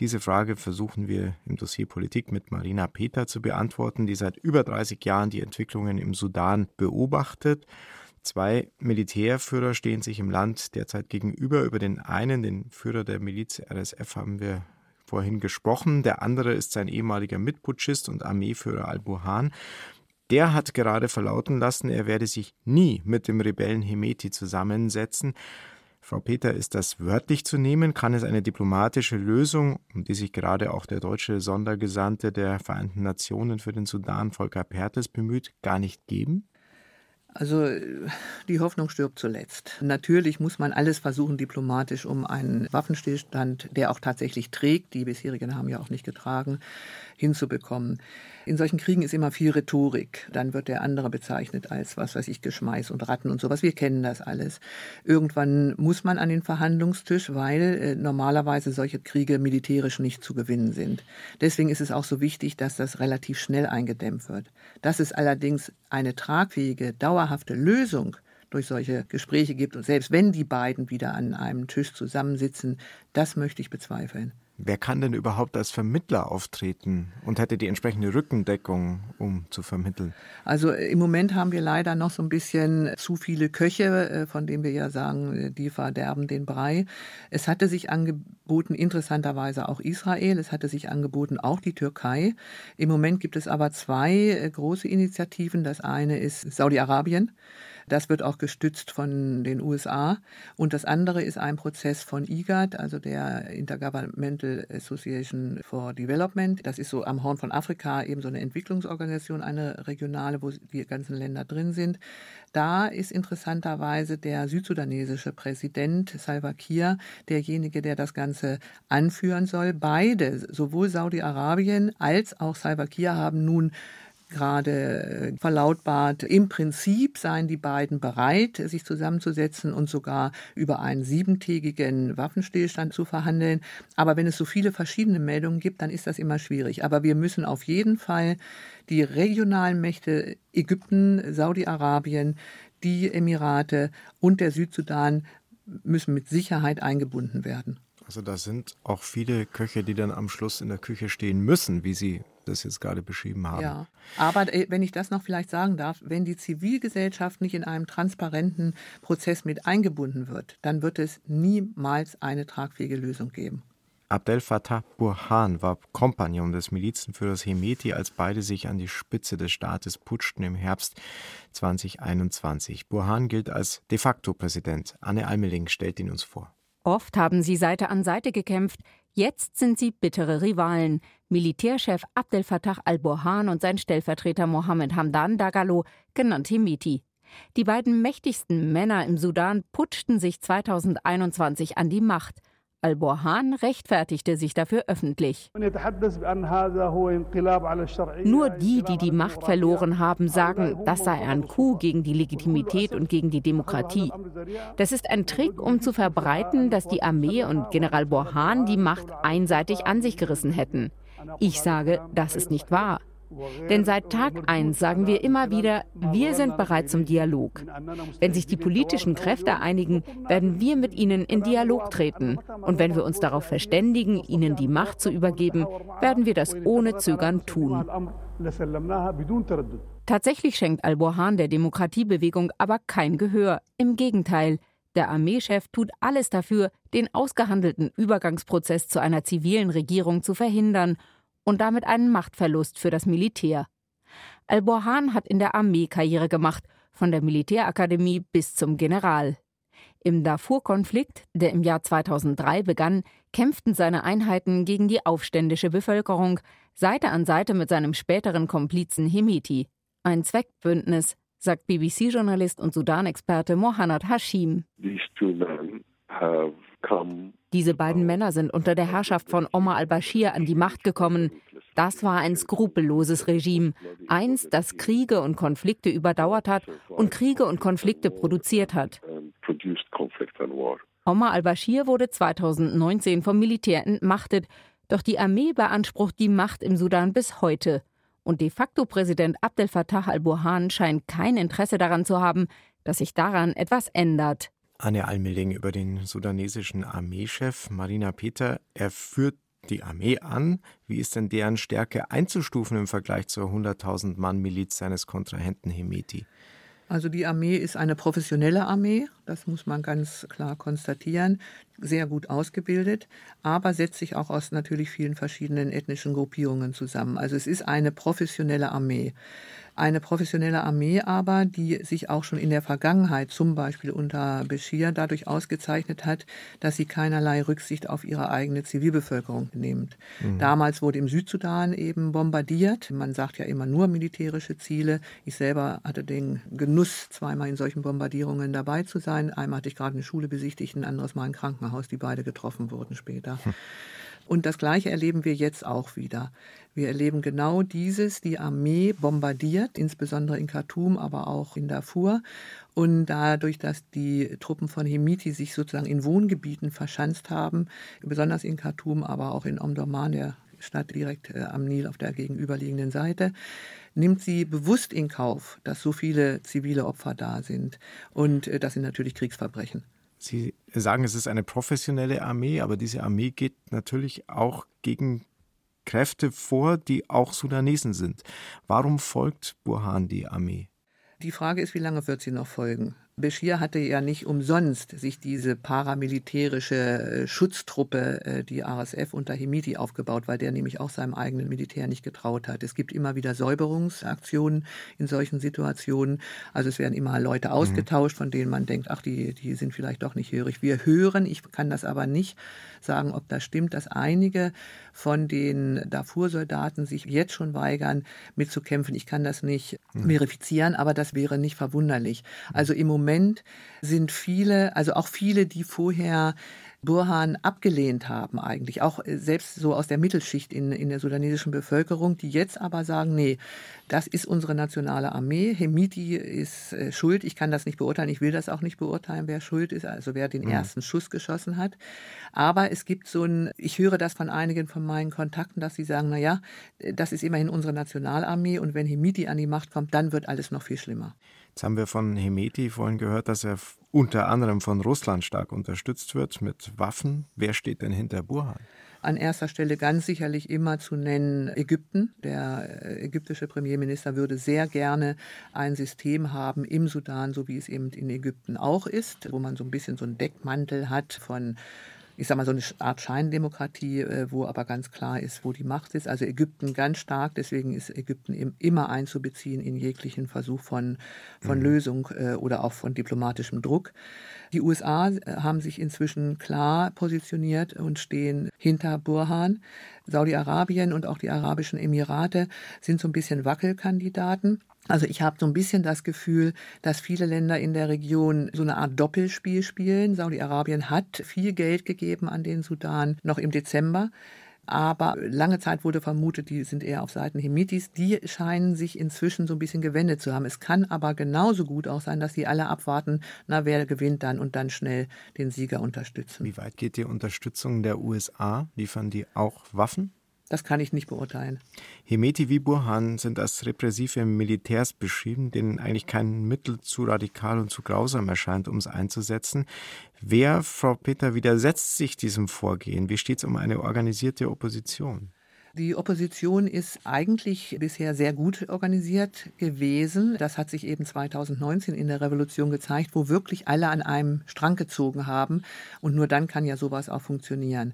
Diese Frage versuchen wir im Dossier Politik mit Marina Peter zu beantworten, die seit über 30 Jahren die Entwicklungen im Sudan beobachtet. Zwei Militärführer stehen sich im Land derzeit gegenüber. Über den einen, den Führer der Miliz RSF, haben wir vorhin gesprochen. Der andere ist sein ehemaliger Mitputschist und Armeeführer al-Burhan. Der hat gerade verlauten lassen, er werde sich nie mit dem Rebellen Hemeti zusammensetzen. Frau Peter, ist das wörtlich zu nehmen? Kann es eine diplomatische Lösung, um die sich gerade auch der deutsche Sondergesandte der Vereinten Nationen für den Sudan, Volker Perthes, bemüht, gar nicht geben? Also die Hoffnung stirbt zuletzt. Natürlich muss man alles versuchen, diplomatisch, um einen Waffenstillstand, der auch tatsächlich trägt, die bisherigen haben ja auch nicht getragen, hinzubekommen. In solchen Kriegen ist immer viel Rhetorik. Dann wird der andere bezeichnet als, was weiß ich, Geschmeiß und Ratten und sowas. Wir kennen das alles. Irgendwann muss man an den Verhandlungstisch, weil äh, normalerweise solche Kriege militärisch nicht zu gewinnen sind. Deswegen ist es auch so wichtig, dass das relativ schnell eingedämmt wird. Dass es allerdings eine tragfähige, dauerhafte Lösung durch solche Gespräche gibt und selbst wenn die beiden wieder an einem Tisch zusammensitzen, das möchte ich bezweifeln. Wer kann denn überhaupt als Vermittler auftreten und hätte die entsprechende Rückendeckung, um zu vermitteln? Also äh, im Moment haben wir leider noch so ein bisschen zu viele Köche, äh, von denen wir ja sagen, äh, die verderben den Brei. Es hatte sich angeboten, interessanterweise auch Israel, es hatte sich angeboten auch die Türkei. Im Moment gibt es aber zwei große Initiativen. Das eine ist Saudi-Arabien. Das wird auch gestützt von den USA. Und das andere ist ein Prozess von IGAD, also der Intergovernmental Association for Development. Das ist so am Horn von Afrika eben so eine Entwicklungsorganisation, eine regionale, wo die ganzen Länder drin sind. Da ist interessanterweise der südsudanesische Präsident Salva Kiir derjenige, der das Ganze anführen soll. Beide, sowohl Saudi-Arabien als auch Salva Kiir, haben nun gerade äh, verlautbart, im Prinzip seien die beiden bereit, sich zusammenzusetzen und sogar über einen siebentägigen Waffenstillstand zu verhandeln. Aber wenn es so viele verschiedene Meldungen gibt, dann ist das immer schwierig. Aber wir müssen auf jeden Fall die regionalen Mächte Ägypten, Saudi-Arabien, die Emirate und der Südsudan müssen mit Sicherheit eingebunden werden. Also da sind auch viele Köche, die dann am Schluss in der Küche stehen müssen, wie Sie das jetzt gerade beschrieben haben. Ja, aber äh, wenn ich das noch vielleicht sagen darf, wenn die Zivilgesellschaft nicht in einem transparenten Prozess mit eingebunden wird, dann wird es niemals eine tragfähige Lösung geben. Abdel Fattah Burhan war Kompagnon des Milizenführers Hemeti, als beide sich an die Spitze des Staates putschten im Herbst 2021. Burhan gilt als de facto Präsident. Anne Almeling stellt ihn uns vor. Oft haben sie Seite an Seite gekämpft, jetzt sind sie bittere Rivalen. Militärchef Abdel Fattah al-Burhan und sein Stellvertreter Mohammed Hamdan Dagalo, genannt Hemeti. Die beiden mächtigsten Männer im Sudan putschten sich 2021 an die Macht. Al-Burhan rechtfertigte sich dafür öffentlich. Nur die, die die Macht verloren haben, sagen, das sei ein Coup gegen die Legitimität und gegen die Demokratie. Das ist ein Trick, um zu verbreiten, dass die Armee und General Burhan die Macht einseitig an sich gerissen hätten. Ich sage, das ist nicht wahr. Denn seit Tag 1 sagen wir immer wieder, wir sind bereit zum Dialog. Wenn sich die politischen Kräfte einigen, werden wir mit ihnen in Dialog treten. Und wenn wir uns darauf verständigen, ihnen die Macht zu übergeben, werden wir das ohne Zögern tun. Tatsächlich schenkt Al-Burhan der Demokratiebewegung aber kein Gehör. Im Gegenteil. Der Armeechef tut alles dafür, den ausgehandelten Übergangsprozess zu einer zivilen Regierung zu verhindern und damit einen Machtverlust für das Militär. Al-Borhan hat in der Armee Karriere gemacht, von der Militärakademie bis zum General. Im Darfur-Konflikt, der im Jahr 2003 begann, kämpften seine Einheiten gegen die aufständische Bevölkerung, Seite an Seite mit seinem späteren Komplizen Hemeti. Ein Zweckbündnis, sagt BBC-Journalist und Sudan-Experte Mohanad Hashim. Diese beiden Männer sind unter der Herrschaft von Omar al-Bashir an die Macht gekommen. Das war ein skrupelloses Regime. Eins, das Kriege und Konflikte überdauert hat und Kriege und Konflikte produziert hat. Omar al-Bashir wurde 2019 vom Militär entmachtet, doch die Armee beansprucht die Macht im Sudan bis heute. Und de facto Präsident Abdel Fattah al-Burhan scheint kein Interesse daran zu haben, dass sich daran etwas ändert. Anne Almeling über den sudanesischen Armeechef Marina Peter. Er führt die Armee an. Wie ist denn deren Stärke einzustufen im Vergleich zur 100.000 Mann Miliz seines Kontrahenten Hemeti? Also die Armee ist eine professionelle Armee, das muss man ganz klar konstatieren, sehr gut ausgebildet, aber setzt sich auch aus natürlich vielen verschiedenen ethnischen Gruppierungen zusammen. Also es ist eine professionelle Armee. Eine professionelle Armee aber, die sich auch schon in der Vergangenheit, zum Beispiel unter Bashir, dadurch ausgezeichnet hat, dass sie keinerlei Rücksicht auf ihre eigene Zivilbevölkerung nimmt. Mhm. Damals wurde im Südsudan eben bombardiert. Man sagt ja immer nur militärische Ziele. Ich selber hatte den Genuss, zweimal in solchen Bombardierungen dabei zu sein. Einmal hatte ich gerade eine Schule besichtigt, ein anderes Mal ein Krankenhaus, die beide getroffen wurden später. Und das Gleiche erleben wir jetzt auch wieder. Wir erleben genau dieses, die Armee bombardiert, insbesondere in Khartoum, aber auch in Darfur. Und dadurch, dass die Truppen von Hemiti sich sozusagen in Wohngebieten verschanzt haben, besonders in Khartoum, aber auch in Omdurman, der Stadt direkt äh, am Nil auf der gegenüberliegenden Seite, nimmt sie bewusst in Kauf, dass so viele zivile Opfer da sind. Und äh, das sind natürlich Kriegsverbrechen. Sie sagen, es ist eine professionelle Armee, aber diese Armee geht natürlich auch gegen Kräfte vor, die auch Sudanesen sind. Warum folgt Burhan die Armee? Die Frage ist, wie lange wird sie noch folgen? Bashir hatte ja nicht umsonst sich diese paramilitärische äh, Schutztruppe, äh, die RSF unter Hemiti aufgebaut, weil der nämlich auch seinem eigenen Militär nicht getraut hat. Es gibt immer wieder Säuberungsaktionen in solchen Situationen. Also es werden immer Leute mhm. ausgetauscht, von denen man denkt, ach, die, die sind vielleicht doch nicht hörig. Wir hören, ich kann das aber nicht sagen, ob das stimmt, dass einige von den Darfur-Soldaten sich jetzt schon weigern, mitzukämpfen. Ich kann das nicht mhm. verifizieren, aber das wäre nicht verwunderlich. Also im Moment Moment sind viele, also auch viele, die vorher Burhan abgelehnt haben eigentlich, auch äh, selbst so aus der Mittelschicht in, in der sudanesischen Bevölkerung, die jetzt aber sagen, nee, das ist unsere nationale Armee, Hemiti ist äh, schuld, ich kann das nicht beurteilen, ich will das auch nicht beurteilen, wer schuld ist, also wer den mhm. ersten Schuss geschossen hat. Aber es gibt so ein, ich höre das von einigen von meinen Kontakten, dass sie sagen, na ja, das ist immerhin unsere Nationalarmee und wenn Hemiti an die Macht kommt, dann wird alles noch viel schlimmer. Jetzt haben wir von Hemeti vorhin gehört, dass er unter anderem von Russland stark unterstützt wird mit Waffen. Wer steht denn hinter Burhan? An erster Stelle ganz sicherlich immer zu nennen Ägypten. Der äh, ägyptische Premierminister würde sehr gerne ein System haben im Sudan, so wie es eben in Ägypten auch ist, wo man so ein bisschen so einen Deckmantel hat von ich sage mal, so eine Art Scheindemokratie, äh, wo aber ganz klar ist, wo die Macht ist. Also Ägypten ganz stark, deswegen ist Ägypten immer einzubeziehen in jeglichen Versuch von, von mhm. Lösung äh, oder auch von diplomatischem Druck. Die USA äh, haben sich inzwischen klar positioniert und stehen hinter Burhan. Saudi-Arabien und auch die Arabischen Emirate sind so ein bisschen Wackelkandidaten. Also ich habe so ein bisschen das Gefühl, dass viele Länder in der Region so eine Art Doppelspiel spielen. Saudi-Arabien hat viel Geld gegeben an den Sudan noch im Dezember. Aber lange Zeit wurde vermutet, die sind eher auf Seiten Hemitis. Die scheinen sich inzwischen so ein bisschen gewendet zu haben. Es kann aber genauso gut auch sein, dass sie alle abwarten, na, wer gewinnt dann und dann schnell den Sieger unterstützen. Wie weit geht die Unterstützung der USA? Liefern die auch Waffen? Das kann ich nicht beurteilen. Hemeti wie Burhan sind als repressive Militärs beschrieben, denen eigentlich kein Mittel zu radikal und zu grausam erscheint, um es einzusetzen. Wer, Frau Peter, widersetzt sich diesem Vorgehen? Wie steht es um eine organisierte Opposition? Die Opposition ist eigentlich bisher sehr gut organisiert gewesen. Das hat sich eben 2019 in der Revolution gezeigt, wo wirklich alle an einem Strang gezogen haben. Und nur dann kann ja sowas auch funktionieren.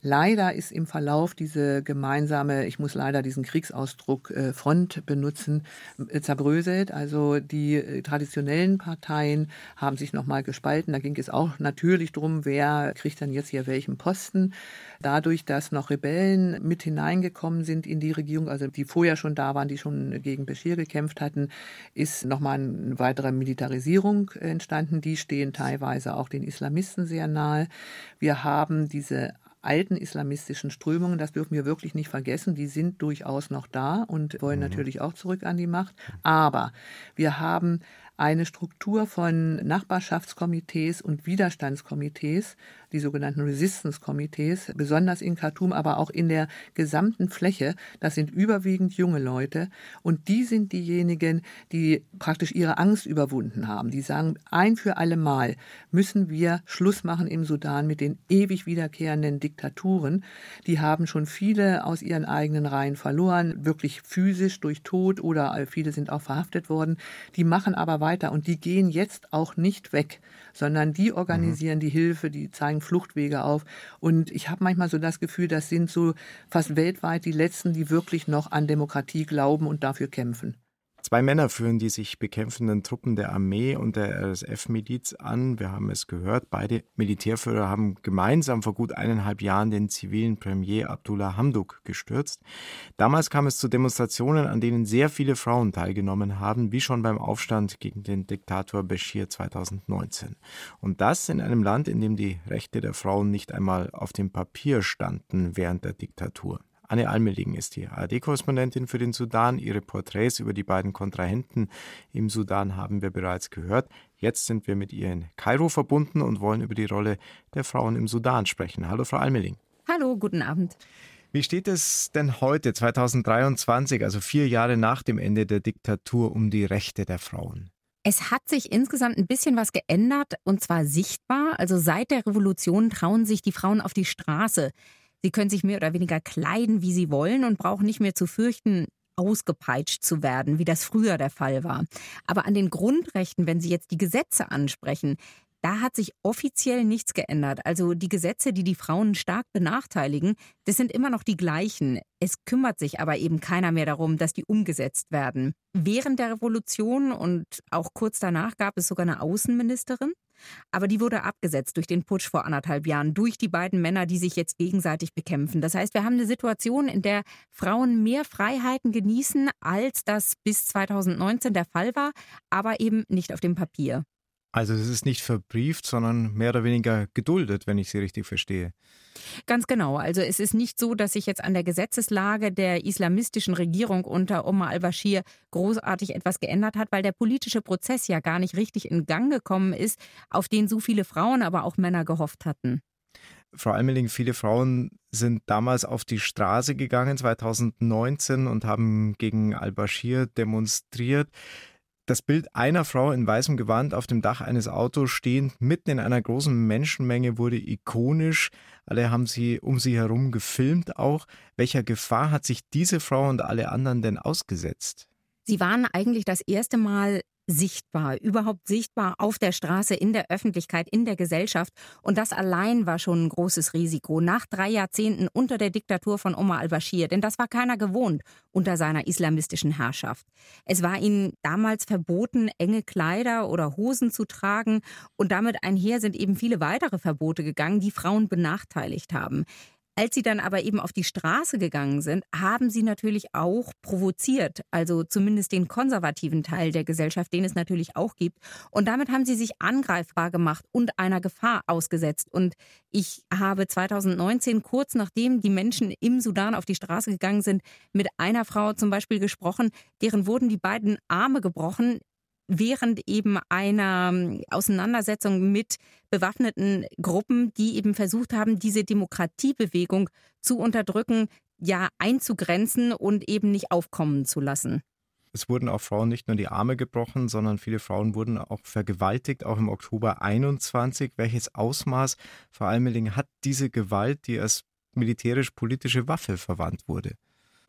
Leider ist im Verlauf diese gemeinsame, ich muss leider diesen Kriegsausdruck äh, Front benutzen, äh, zerbröselt. Also die äh, traditionellen Parteien haben sich nochmal gespalten. Da ging es auch natürlich darum, wer kriegt dann jetzt hier welchen Posten. Dadurch, dass noch Rebellen mit hineingekommen sind in die Regierung, also die vorher schon da waren, die schon gegen Bashir gekämpft hatten, ist nochmal eine weitere Militarisierung entstanden. Die stehen teilweise auch den Islamisten sehr nahe. Wir haben diese alten islamistischen Strömungen, das dürfen wir wirklich nicht vergessen, die sind durchaus noch da und wollen mhm. natürlich auch zurück an die Macht. Aber wir haben eine Struktur von Nachbarschaftskomitees und Widerstandskomitees, die sogenannten Resistance-Komitees, besonders in Khartoum, aber auch in der gesamten Fläche. Das sind überwiegend junge Leute und die sind diejenigen, die praktisch ihre Angst überwunden haben. Die sagen, ein für alle Mal müssen wir Schluss machen im Sudan mit den ewig wiederkehrenden Diktaturen. Die haben schon viele aus ihren eigenen Reihen verloren, wirklich physisch durch Tod oder viele sind auch verhaftet worden. Die machen aber weiter und die gehen jetzt auch nicht weg, sondern die organisieren mhm. die Hilfe, die zeigen Fluchtwege auf. Und ich habe manchmal so das Gefühl, das sind so fast weltweit die Letzten, die wirklich noch an Demokratie glauben und dafür kämpfen. Zwei Männer führen die sich bekämpfenden Truppen der Armee und der RSF-Miliz an. Wir haben es gehört. Beide Militärführer haben gemeinsam vor gut eineinhalb Jahren den zivilen Premier Abdullah Hamdok gestürzt. Damals kam es zu Demonstrationen, an denen sehr viele Frauen teilgenommen haben, wie schon beim Aufstand gegen den Diktator Bashir 2019. Und das in einem Land, in dem die Rechte der Frauen nicht einmal auf dem Papier standen während der Diktatur. Anne Almeling ist die ARD-Korrespondentin für den Sudan. Ihre Porträts über die beiden Kontrahenten im Sudan haben wir bereits gehört. Jetzt sind wir mit ihr in Kairo verbunden und wollen über die Rolle der Frauen im Sudan sprechen. Hallo, Frau Almeling. Hallo, guten Abend. Wie steht es denn heute, 2023, also vier Jahre nach dem Ende der Diktatur, um die Rechte der Frauen? Es hat sich insgesamt ein bisschen was geändert und zwar sichtbar. Also seit der Revolution trauen sich die Frauen auf die Straße. Sie können sich mehr oder weniger kleiden, wie sie wollen und brauchen nicht mehr zu fürchten, ausgepeitscht zu werden, wie das früher der Fall war. Aber an den Grundrechten, wenn Sie jetzt die Gesetze ansprechen, da hat sich offiziell nichts geändert. Also die Gesetze, die die Frauen stark benachteiligen, das sind immer noch die gleichen. Es kümmert sich aber eben keiner mehr darum, dass die umgesetzt werden. Während der Revolution und auch kurz danach gab es sogar eine Außenministerin. Aber die wurde abgesetzt durch den Putsch vor anderthalb Jahren, durch die beiden Männer, die sich jetzt gegenseitig bekämpfen. Das heißt, wir haben eine Situation, in der Frauen mehr Freiheiten genießen, als das bis 2019 der Fall war, aber eben nicht auf dem Papier. Also es ist nicht verbrieft, sondern mehr oder weniger geduldet, wenn ich Sie richtig verstehe. Ganz genau. Also es ist nicht so, dass sich jetzt an der Gesetzeslage der islamistischen Regierung unter Omar al-Bashir großartig etwas geändert hat, weil der politische Prozess ja gar nicht richtig in Gang gekommen ist, auf den so viele Frauen, aber auch Männer gehofft hatten. Frau Almeling, viele Frauen sind damals auf die Straße gegangen, 2019, und haben gegen al-Bashir demonstriert das Bild einer Frau in weißem Gewand auf dem Dach eines Autos stehend mitten in einer großen Menschenmenge wurde ikonisch. Alle haben sie um sie herum gefilmt auch. Welcher Gefahr hat sich diese Frau und alle anderen denn ausgesetzt? Sie waren eigentlich das erste Mal sichtbar, überhaupt sichtbar auf der Straße, in der Öffentlichkeit, in der Gesellschaft. Und das allein war schon ein großes Risiko. Nach drei Jahrzehnten unter der Diktatur von Omar al-Bashir, denn das war keiner gewohnt unter seiner islamistischen Herrschaft. Es war ihnen damals verboten, enge Kleider oder Hosen zu tragen. Und damit einher sind eben viele weitere Verbote gegangen, die Frauen benachteiligt haben. Als sie dann aber eben auf die Straße gegangen sind, haben sie natürlich auch provoziert, also zumindest den konservativen Teil der Gesellschaft, den es natürlich auch gibt. Und damit haben sie sich angreifbar gemacht und einer Gefahr ausgesetzt. Und ich habe 2019, kurz nachdem die Menschen im Sudan auf die Straße gegangen sind, mit einer Frau zum Beispiel gesprochen, deren wurden die beiden Arme gebrochen während eben einer ähm, Auseinandersetzung mit bewaffneten Gruppen, die eben versucht haben, diese Demokratiebewegung zu unterdrücken, ja einzugrenzen und eben nicht aufkommen zu lassen. Es wurden auch Frauen nicht nur die Arme gebrochen, sondern viele Frauen wurden auch vergewaltigt, auch im Oktober 21. Welches Ausmaß vor allem hat diese Gewalt, die als militärisch-politische Waffe verwandt wurde?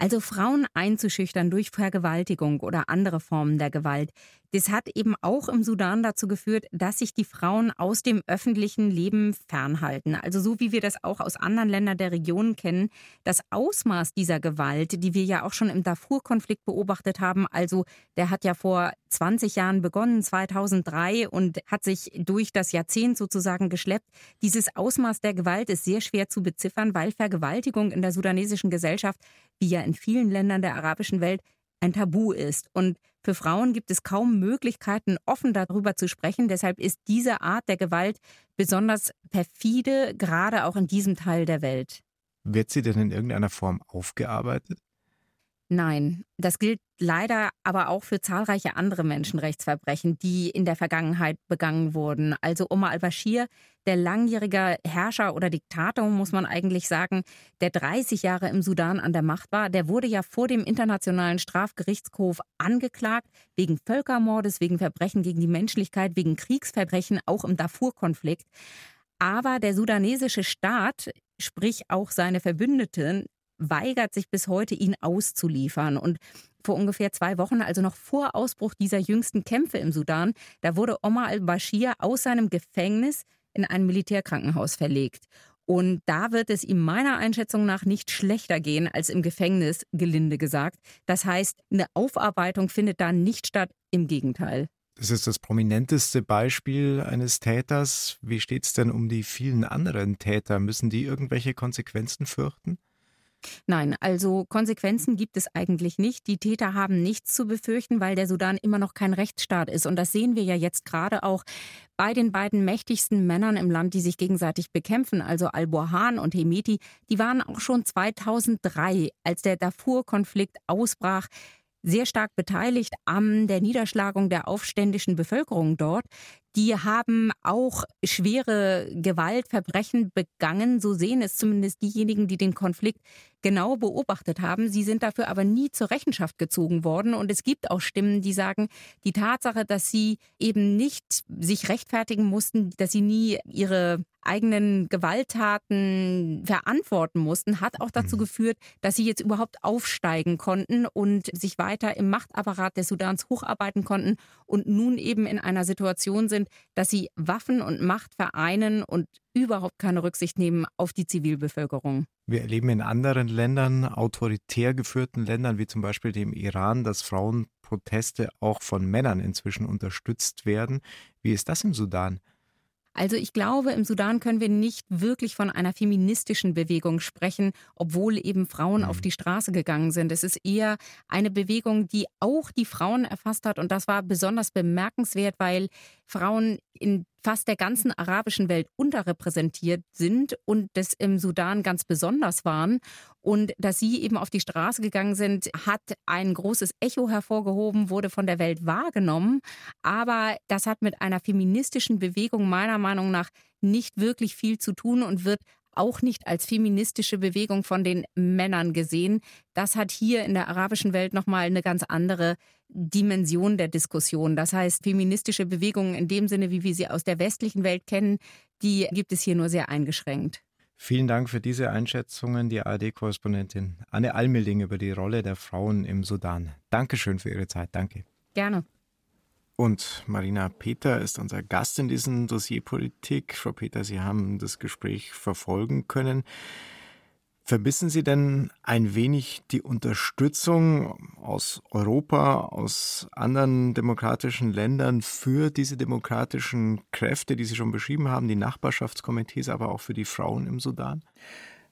Also Frauen einzuschüchtern durch Vergewaltigung oder andere Formen der Gewalt, das hat eben auch im Sudan dazu geführt, dass sich die Frauen aus dem öffentlichen Leben fernhalten. Also so wie wir das auch aus anderen Ländern der Region kennen. Das Ausmaß dieser Gewalt, die wir ja auch schon im Darfur-Konflikt beobachtet haben, also der hat ja vor 20 Jahren begonnen, 2003, und hat sich durch das Jahrzehnt sozusagen geschleppt. Dieses Ausmaß der Gewalt ist sehr schwer zu beziffern, weil Vergewaltigung in der sudanesischen Gesellschaft, wie ja in vielen Ländern der arabischen Welt, ein Tabu ist. Und für Frauen gibt es kaum Möglichkeiten, offen darüber zu sprechen. Deshalb ist diese Art der Gewalt besonders perfide, gerade auch in diesem Teil der Welt. Wird sie denn in irgendeiner Form aufgearbeitet? Nein, das gilt leider aber auch für zahlreiche andere Menschenrechtsverbrechen, die in der Vergangenheit begangen wurden. Also Omar al-Bashir, der langjährige Herrscher oder Diktator, muss man eigentlich sagen, der 30 Jahre im Sudan an der Macht war, der wurde ja vor dem Internationalen Strafgerichtshof angeklagt wegen Völkermordes, wegen Verbrechen gegen die Menschlichkeit, wegen Kriegsverbrechen, auch im Darfur-Konflikt. Aber der sudanesische Staat, sprich auch seine Verbündeten, weigert sich bis heute, ihn auszuliefern. Und vor ungefähr zwei Wochen, also noch vor Ausbruch dieser jüngsten Kämpfe im Sudan, da wurde Omar al-Bashir aus seinem Gefängnis in ein Militärkrankenhaus verlegt. Und da wird es ihm meiner Einschätzung nach nicht schlechter gehen als im Gefängnis, gelinde gesagt. Das heißt, eine Aufarbeitung findet da nicht statt, im Gegenteil. Das ist das prominenteste Beispiel eines Täters. Wie steht es denn um die vielen anderen Täter? Müssen die irgendwelche Konsequenzen fürchten? Nein, also Konsequenzen gibt es eigentlich nicht. Die Täter haben nichts zu befürchten, weil der Sudan immer noch kein Rechtsstaat ist. Und das sehen wir ja jetzt gerade auch bei den beiden mächtigsten Männern im Land, die sich gegenseitig bekämpfen, also Al-Burhan und Hemeti. Die waren auch schon 2003, als der Darfur-Konflikt ausbrach, sehr stark beteiligt an der Niederschlagung der aufständischen Bevölkerung dort. Die haben auch schwere Gewaltverbrechen begangen. So sehen es zumindest diejenigen, die den Konflikt genau beobachtet haben. Sie sind dafür aber nie zur Rechenschaft gezogen worden. Und es gibt auch Stimmen, die sagen, die Tatsache, dass sie eben nicht sich rechtfertigen mussten, dass sie nie ihre eigenen Gewalttaten verantworten mussten, hat auch dazu mhm. geführt, dass sie jetzt überhaupt aufsteigen konnten und sich weiter im Machtapparat des Sudans hocharbeiten konnten und nun eben in einer Situation sind, sind, dass sie Waffen und Macht vereinen und überhaupt keine Rücksicht nehmen auf die Zivilbevölkerung. Wir erleben in anderen Ländern, autoritär geführten Ländern wie zum Beispiel dem Iran, dass Frauenproteste auch von Männern inzwischen unterstützt werden. Wie ist das im Sudan? Also ich glaube, im Sudan können wir nicht wirklich von einer feministischen Bewegung sprechen, obwohl eben Frauen auf mhm. die Straße gegangen sind. Es ist eher eine Bewegung, die auch die Frauen erfasst hat. Und das war besonders bemerkenswert, weil Frauen in fast der ganzen arabischen Welt unterrepräsentiert sind und das im Sudan ganz besonders waren. Und dass sie eben auf die Straße gegangen sind, hat ein großes Echo hervorgehoben, wurde von der Welt wahrgenommen. Aber das hat mit einer feministischen Bewegung meiner Meinung nach nicht wirklich viel zu tun und wird auch nicht als feministische Bewegung von den Männern gesehen. Das hat hier in der arabischen Welt nochmal eine ganz andere Dimension der Diskussion. Das heißt, feministische Bewegungen in dem Sinne, wie wir sie aus der westlichen Welt kennen, die gibt es hier nur sehr eingeschränkt. Vielen Dank für diese Einschätzungen, die ARD-Korrespondentin Anne Almeling über die Rolle der Frauen im Sudan. Dankeschön für Ihre Zeit. Danke. Gerne. Und Marina Peter ist unser Gast in diesem Dossier Politik. Frau Peter, Sie haben das Gespräch verfolgen können. Vermissen Sie denn ein wenig die Unterstützung aus Europa, aus anderen demokratischen Ländern für diese demokratischen Kräfte, die Sie schon beschrieben haben, die Nachbarschaftskomitees, aber auch für die Frauen im Sudan?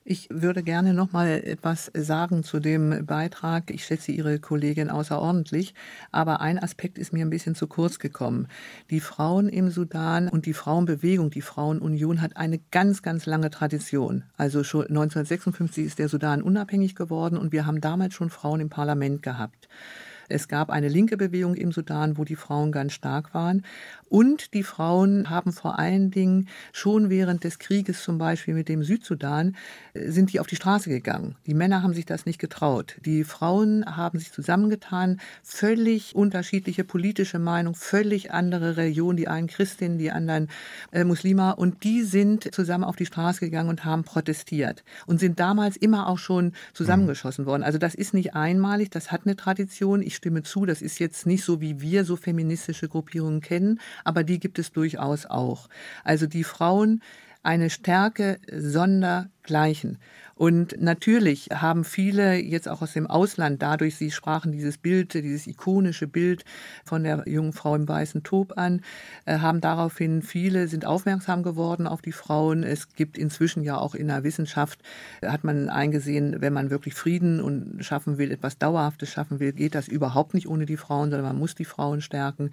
Ich würde gerne noch mal etwas sagen zu dem Beitrag. Ich schätze Ihre Kollegin außerordentlich, aber ein Aspekt ist mir ein bisschen zu kurz gekommen. Die Frauen im Sudan und die Frauenbewegung, die Frauenunion hat eine ganz, ganz lange Tradition. Also schon 1956 ist der Sudan unabhängig geworden und wir haben damals schon Frauen im Parlament gehabt. Es gab eine linke Bewegung im Sudan, wo die Frauen ganz stark waren. Und die Frauen haben vor allen Dingen schon während des Krieges zum Beispiel mit dem Südsudan, äh, sind die auf die Straße gegangen. Die Männer haben sich das nicht getraut. Die Frauen haben sich zusammengetan, völlig unterschiedliche politische Meinung, völlig andere Religion, die einen Christin, die anderen äh, Muslima. Und die sind zusammen auf die Straße gegangen und haben protestiert und sind damals immer auch schon zusammengeschossen worden. Also das ist nicht einmalig, das hat eine Tradition. Ich stimme zu, das ist jetzt nicht so, wie wir so feministische Gruppierungen kennen aber die gibt es durchaus auch. Also die Frauen eine Stärke sondergleichen. Und natürlich haben viele jetzt auch aus dem Ausland dadurch, sie sprachen dieses Bild, dieses ikonische Bild von der jungen Frau im weißen Top an, äh, haben daraufhin viele sind aufmerksam geworden auf die Frauen. Es gibt inzwischen ja auch in der Wissenschaft, äh, hat man eingesehen, wenn man wirklich Frieden und schaffen will, etwas Dauerhaftes schaffen will, geht das überhaupt nicht ohne die Frauen, sondern man muss die Frauen stärken.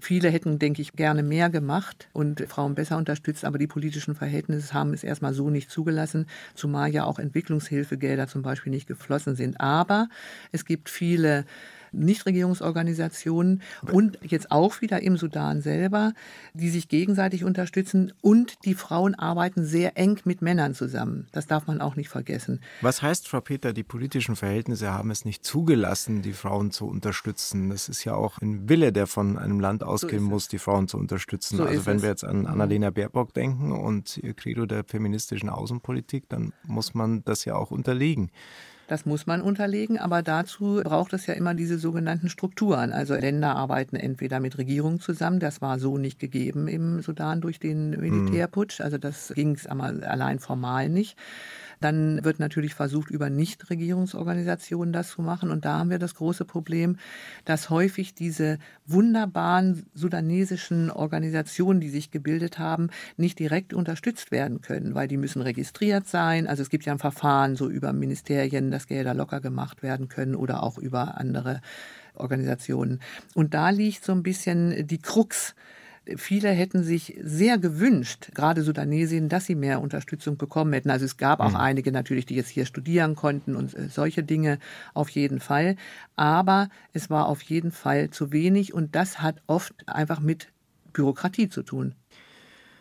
Viele hätten, denke ich, gerne mehr gemacht und Frauen besser unterstützt, aber die politischen Verhältnisse haben es erstmal so nicht zugelassen, zumal ja auch Entwicklungshilfegelder zum Beispiel nicht geflossen sind. Aber es gibt viele Nichtregierungsorganisationen und jetzt auch wieder im Sudan selber, die sich gegenseitig unterstützen und die Frauen arbeiten sehr eng mit Männern zusammen. Das darf man auch nicht vergessen. Was heißt, Frau Peter, die politischen Verhältnisse haben es nicht zugelassen, die Frauen zu unterstützen? Das ist ja auch ein Wille, der von einem Land ausgehen so muss, die Frauen zu unterstützen. So also wenn es. wir jetzt an mhm. Annalena Baerbock denken und ihr Credo der feministischen Außenpolitik, dann muss man das ja auch unterlegen. Das muss man unterlegen, aber dazu braucht es ja immer diese sogenannten Strukturen. Also Länder arbeiten entweder mit Regierungen zusammen, das war so nicht gegeben im Sudan durch den Militärputsch, also das ging es allein formal nicht. Dann wird natürlich versucht, über Nichtregierungsorganisationen das zu machen. Und da haben wir das große Problem, dass häufig diese wunderbaren sudanesischen Organisationen, die sich gebildet haben, nicht direkt unterstützt werden können, weil die müssen registriert sein. Also es gibt ja ein Verfahren so über Ministerien, dass Gelder locker gemacht werden können oder auch über andere Organisationen. Und da liegt so ein bisschen die Krux Viele hätten sich sehr gewünscht, gerade Sudanesien, dass sie mehr Unterstützung bekommen hätten. Also es gab auch mhm. einige natürlich, die jetzt hier studieren konnten und äh, solche Dinge auf jeden Fall. Aber es war auf jeden Fall zu wenig und das hat oft einfach mit Bürokratie zu tun.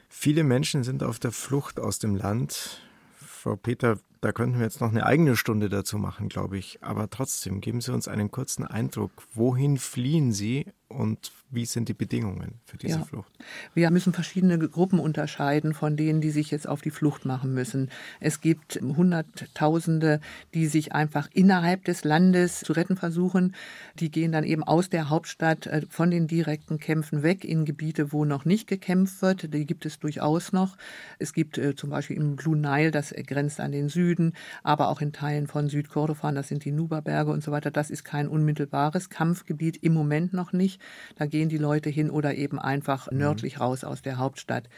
Viele Menschen sind auf der Flucht aus dem Land. Frau Peter, da könnten wir jetzt noch eine eigene Stunde dazu machen, glaube ich. Aber trotzdem, geben Sie uns einen kurzen Eindruck. Wohin fliehen Sie und wie sind die Bedingungen für diese ja. Flucht? Wir müssen verschiedene Gruppen unterscheiden von denen, die sich jetzt auf die Flucht machen müssen. Es gibt Hunderttausende, die sich einfach innerhalb des Landes zu retten versuchen. Die gehen dann eben aus der Hauptstadt äh, von den direkten Kämpfen weg in Gebiete, wo noch nicht gekämpft wird. Die gibt es durchaus noch. Es gibt äh, zum Beispiel im Blue Nile, das grenzt an den Süden, aber auch in Teilen von Südkordofan, das sind die Nuba-Berge und so weiter. Das ist kein unmittelbares Kampfgebiet im Moment noch nicht. Da gehen die Leute hin oder eben einfach nördlich raus aus der Hauptstadt.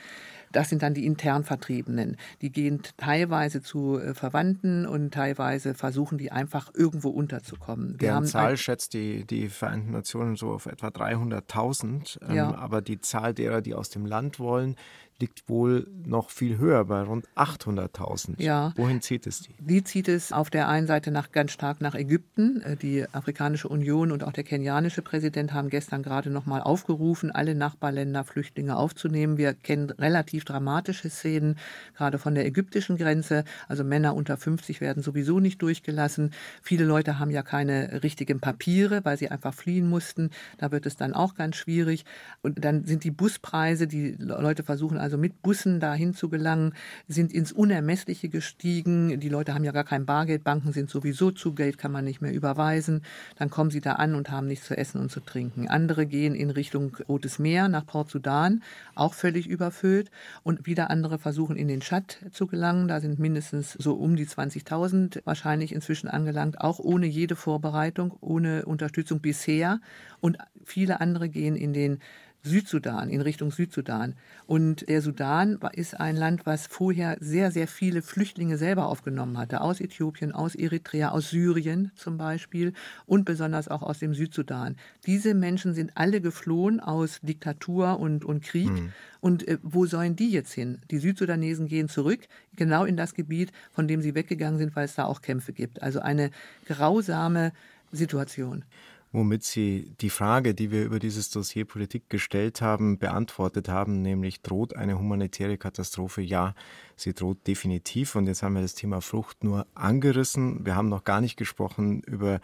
Das sind dann die intern Vertriebenen. Die gehen teilweise zu äh, Verwandten und teilweise versuchen die einfach irgendwo unterzukommen. Wir Deren Zahl schätzt die, die Vereinten Nationen so auf etwa 300.000. Ähm, ja. Aber die Zahl derer, die aus dem Land wollen, liegt wohl noch viel höher, bei rund 800.000. Ja. Wohin zieht es die? Die zieht es auf der einen Seite nach, ganz stark nach Ägypten. Äh, die Afrikanische Union und auch der kenianische Präsident haben gestern gerade noch mal aufgerufen, alle Nachbarländer Flüchtlinge aufzunehmen. Wir kennen relativ dramatische Szenen, gerade von der ägyptischen Grenze. Also Männer unter 50 werden sowieso nicht durchgelassen. Viele Leute haben ja keine richtigen Papiere, weil sie einfach fliehen mussten. Da wird es dann auch ganz schwierig. Und dann sind die Buspreise, die Leute versuchen also also mit Bussen dahin zu gelangen, sind ins Unermessliche gestiegen. Die Leute haben ja gar kein Bargeld, Banken sind sowieso zu, Geld kann man nicht mehr überweisen. Dann kommen sie da an und haben nichts zu essen und zu trinken. Andere gehen in Richtung Rotes Meer nach Port Sudan, auch völlig überfüllt. Und wieder andere versuchen in den Tschad zu gelangen. Da sind mindestens so um die 20.000 wahrscheinlich inzwischen angelangt, auch ohne jede Vorbereitung, ohne Unterstützung bisher. Und viele andere gehen in den Südsudan, in Richtung Südsudan. Und der Sudan ist ein Land, was vorher sehr, sehr viele Flüchtlinge selber aufgenommen hatte. Aus Äthiopien, aus Eritrea, aus Syrien zum Beispiel und besonders auch aus dem Südsudan. Diese Menschen sind alle geflohen aus Diktatur und, und Krieg. Mhm. Und äh, wo sollen die jetzt hin? Die Südsudanesen gehen zurück, genau in das Gebiet, von dem sie weggegangen sind, weil es da auch Kämpfe gibt. Also eine grausame Situation. Womit Sie die Frage, die wir über dieses Dossier Politik gestellt haben, beantwortet haben, nämlich droht eine humanitäre Katastrophe? Ja, sie droht definitiv. Und jetzt haben wir das Thema Flucht nur angerissen. Wir haben noch gar nicht gesprochen über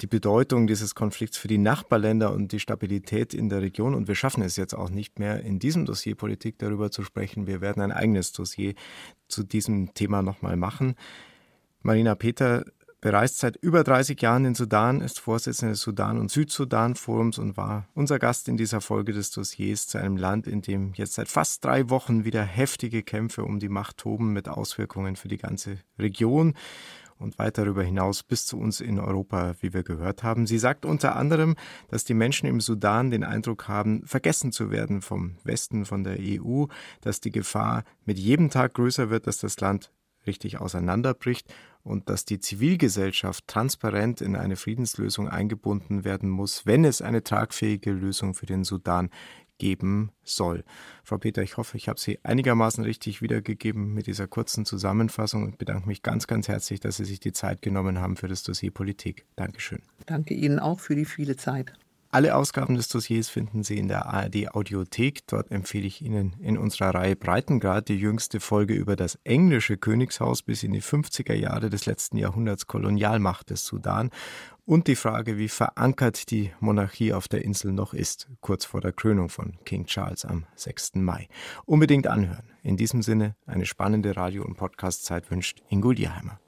die Bedeutung dieses Konflikts für die Nachbarländer und die Stabilität in der Region. Und wir schaffen es jetzt auch nicht mehr, in diesem Dossier Politik darüber zu sprechen. Wir werden ein eigenes Dossier zu diesem Thema nochmal machen. Marina Peter bereist seit über 30 Jahren in Sudan, ist Vorsitzende des Sudan- und Südsudan-Forums und war unser Gast in dieser Folge des Dossiers zu einem Land, in dem jetzt seit fast drei Wochen wieder heftige Kämpfe um die Macht toben mit Auswirkungen für die ganze Region und weit darüber hinaus bis zu uns in Europa, wie wir gehört haben. Sie sagt unter anderem, dass die Menschen im Sudan den Eindruck haben, vergessen zu werden vom Westen, von der EU, dass die Gefahr mit jedem Tag größer wird, dass das Land richtig auseinanderbricht und dass die Zivilgesellschaft transparent in eine Friedenslösung eingebunden werden muss, wenn es eine tragfähige Lösung für den Sudan geben soll. Frau Peter, ich hoffe, ich habe Sie einigermaßen richtig wiedergegeben mit dieser kurzen Zusammenfassung und bedanke mich ganz, ganz herzlich, dass Sie sich die Zeit genommen haben für das Dossier Politik. Dankeschön. Danke Ihnen auch für die viele Zeit. Alle Ausgaben des Dossiers finden Sie in der ARD Audiothek. Dort empfehle ich Ihnen in unserer Reihe Breitengrad die jüngste Folge über das englische Königshaus bis in die 50er Jahre des letzten Jahrhunderts Kolonialmacht des Sudan und die Frage, wie verankert die Monarchie auf der Insel noch ist, kurz vor der Krönung von King Charles am 6. Mai. Unbedingt anhören. In diesem Sinne eine spannende Radio- und Podcast-Zeit wünscht Ingo Dierheimer.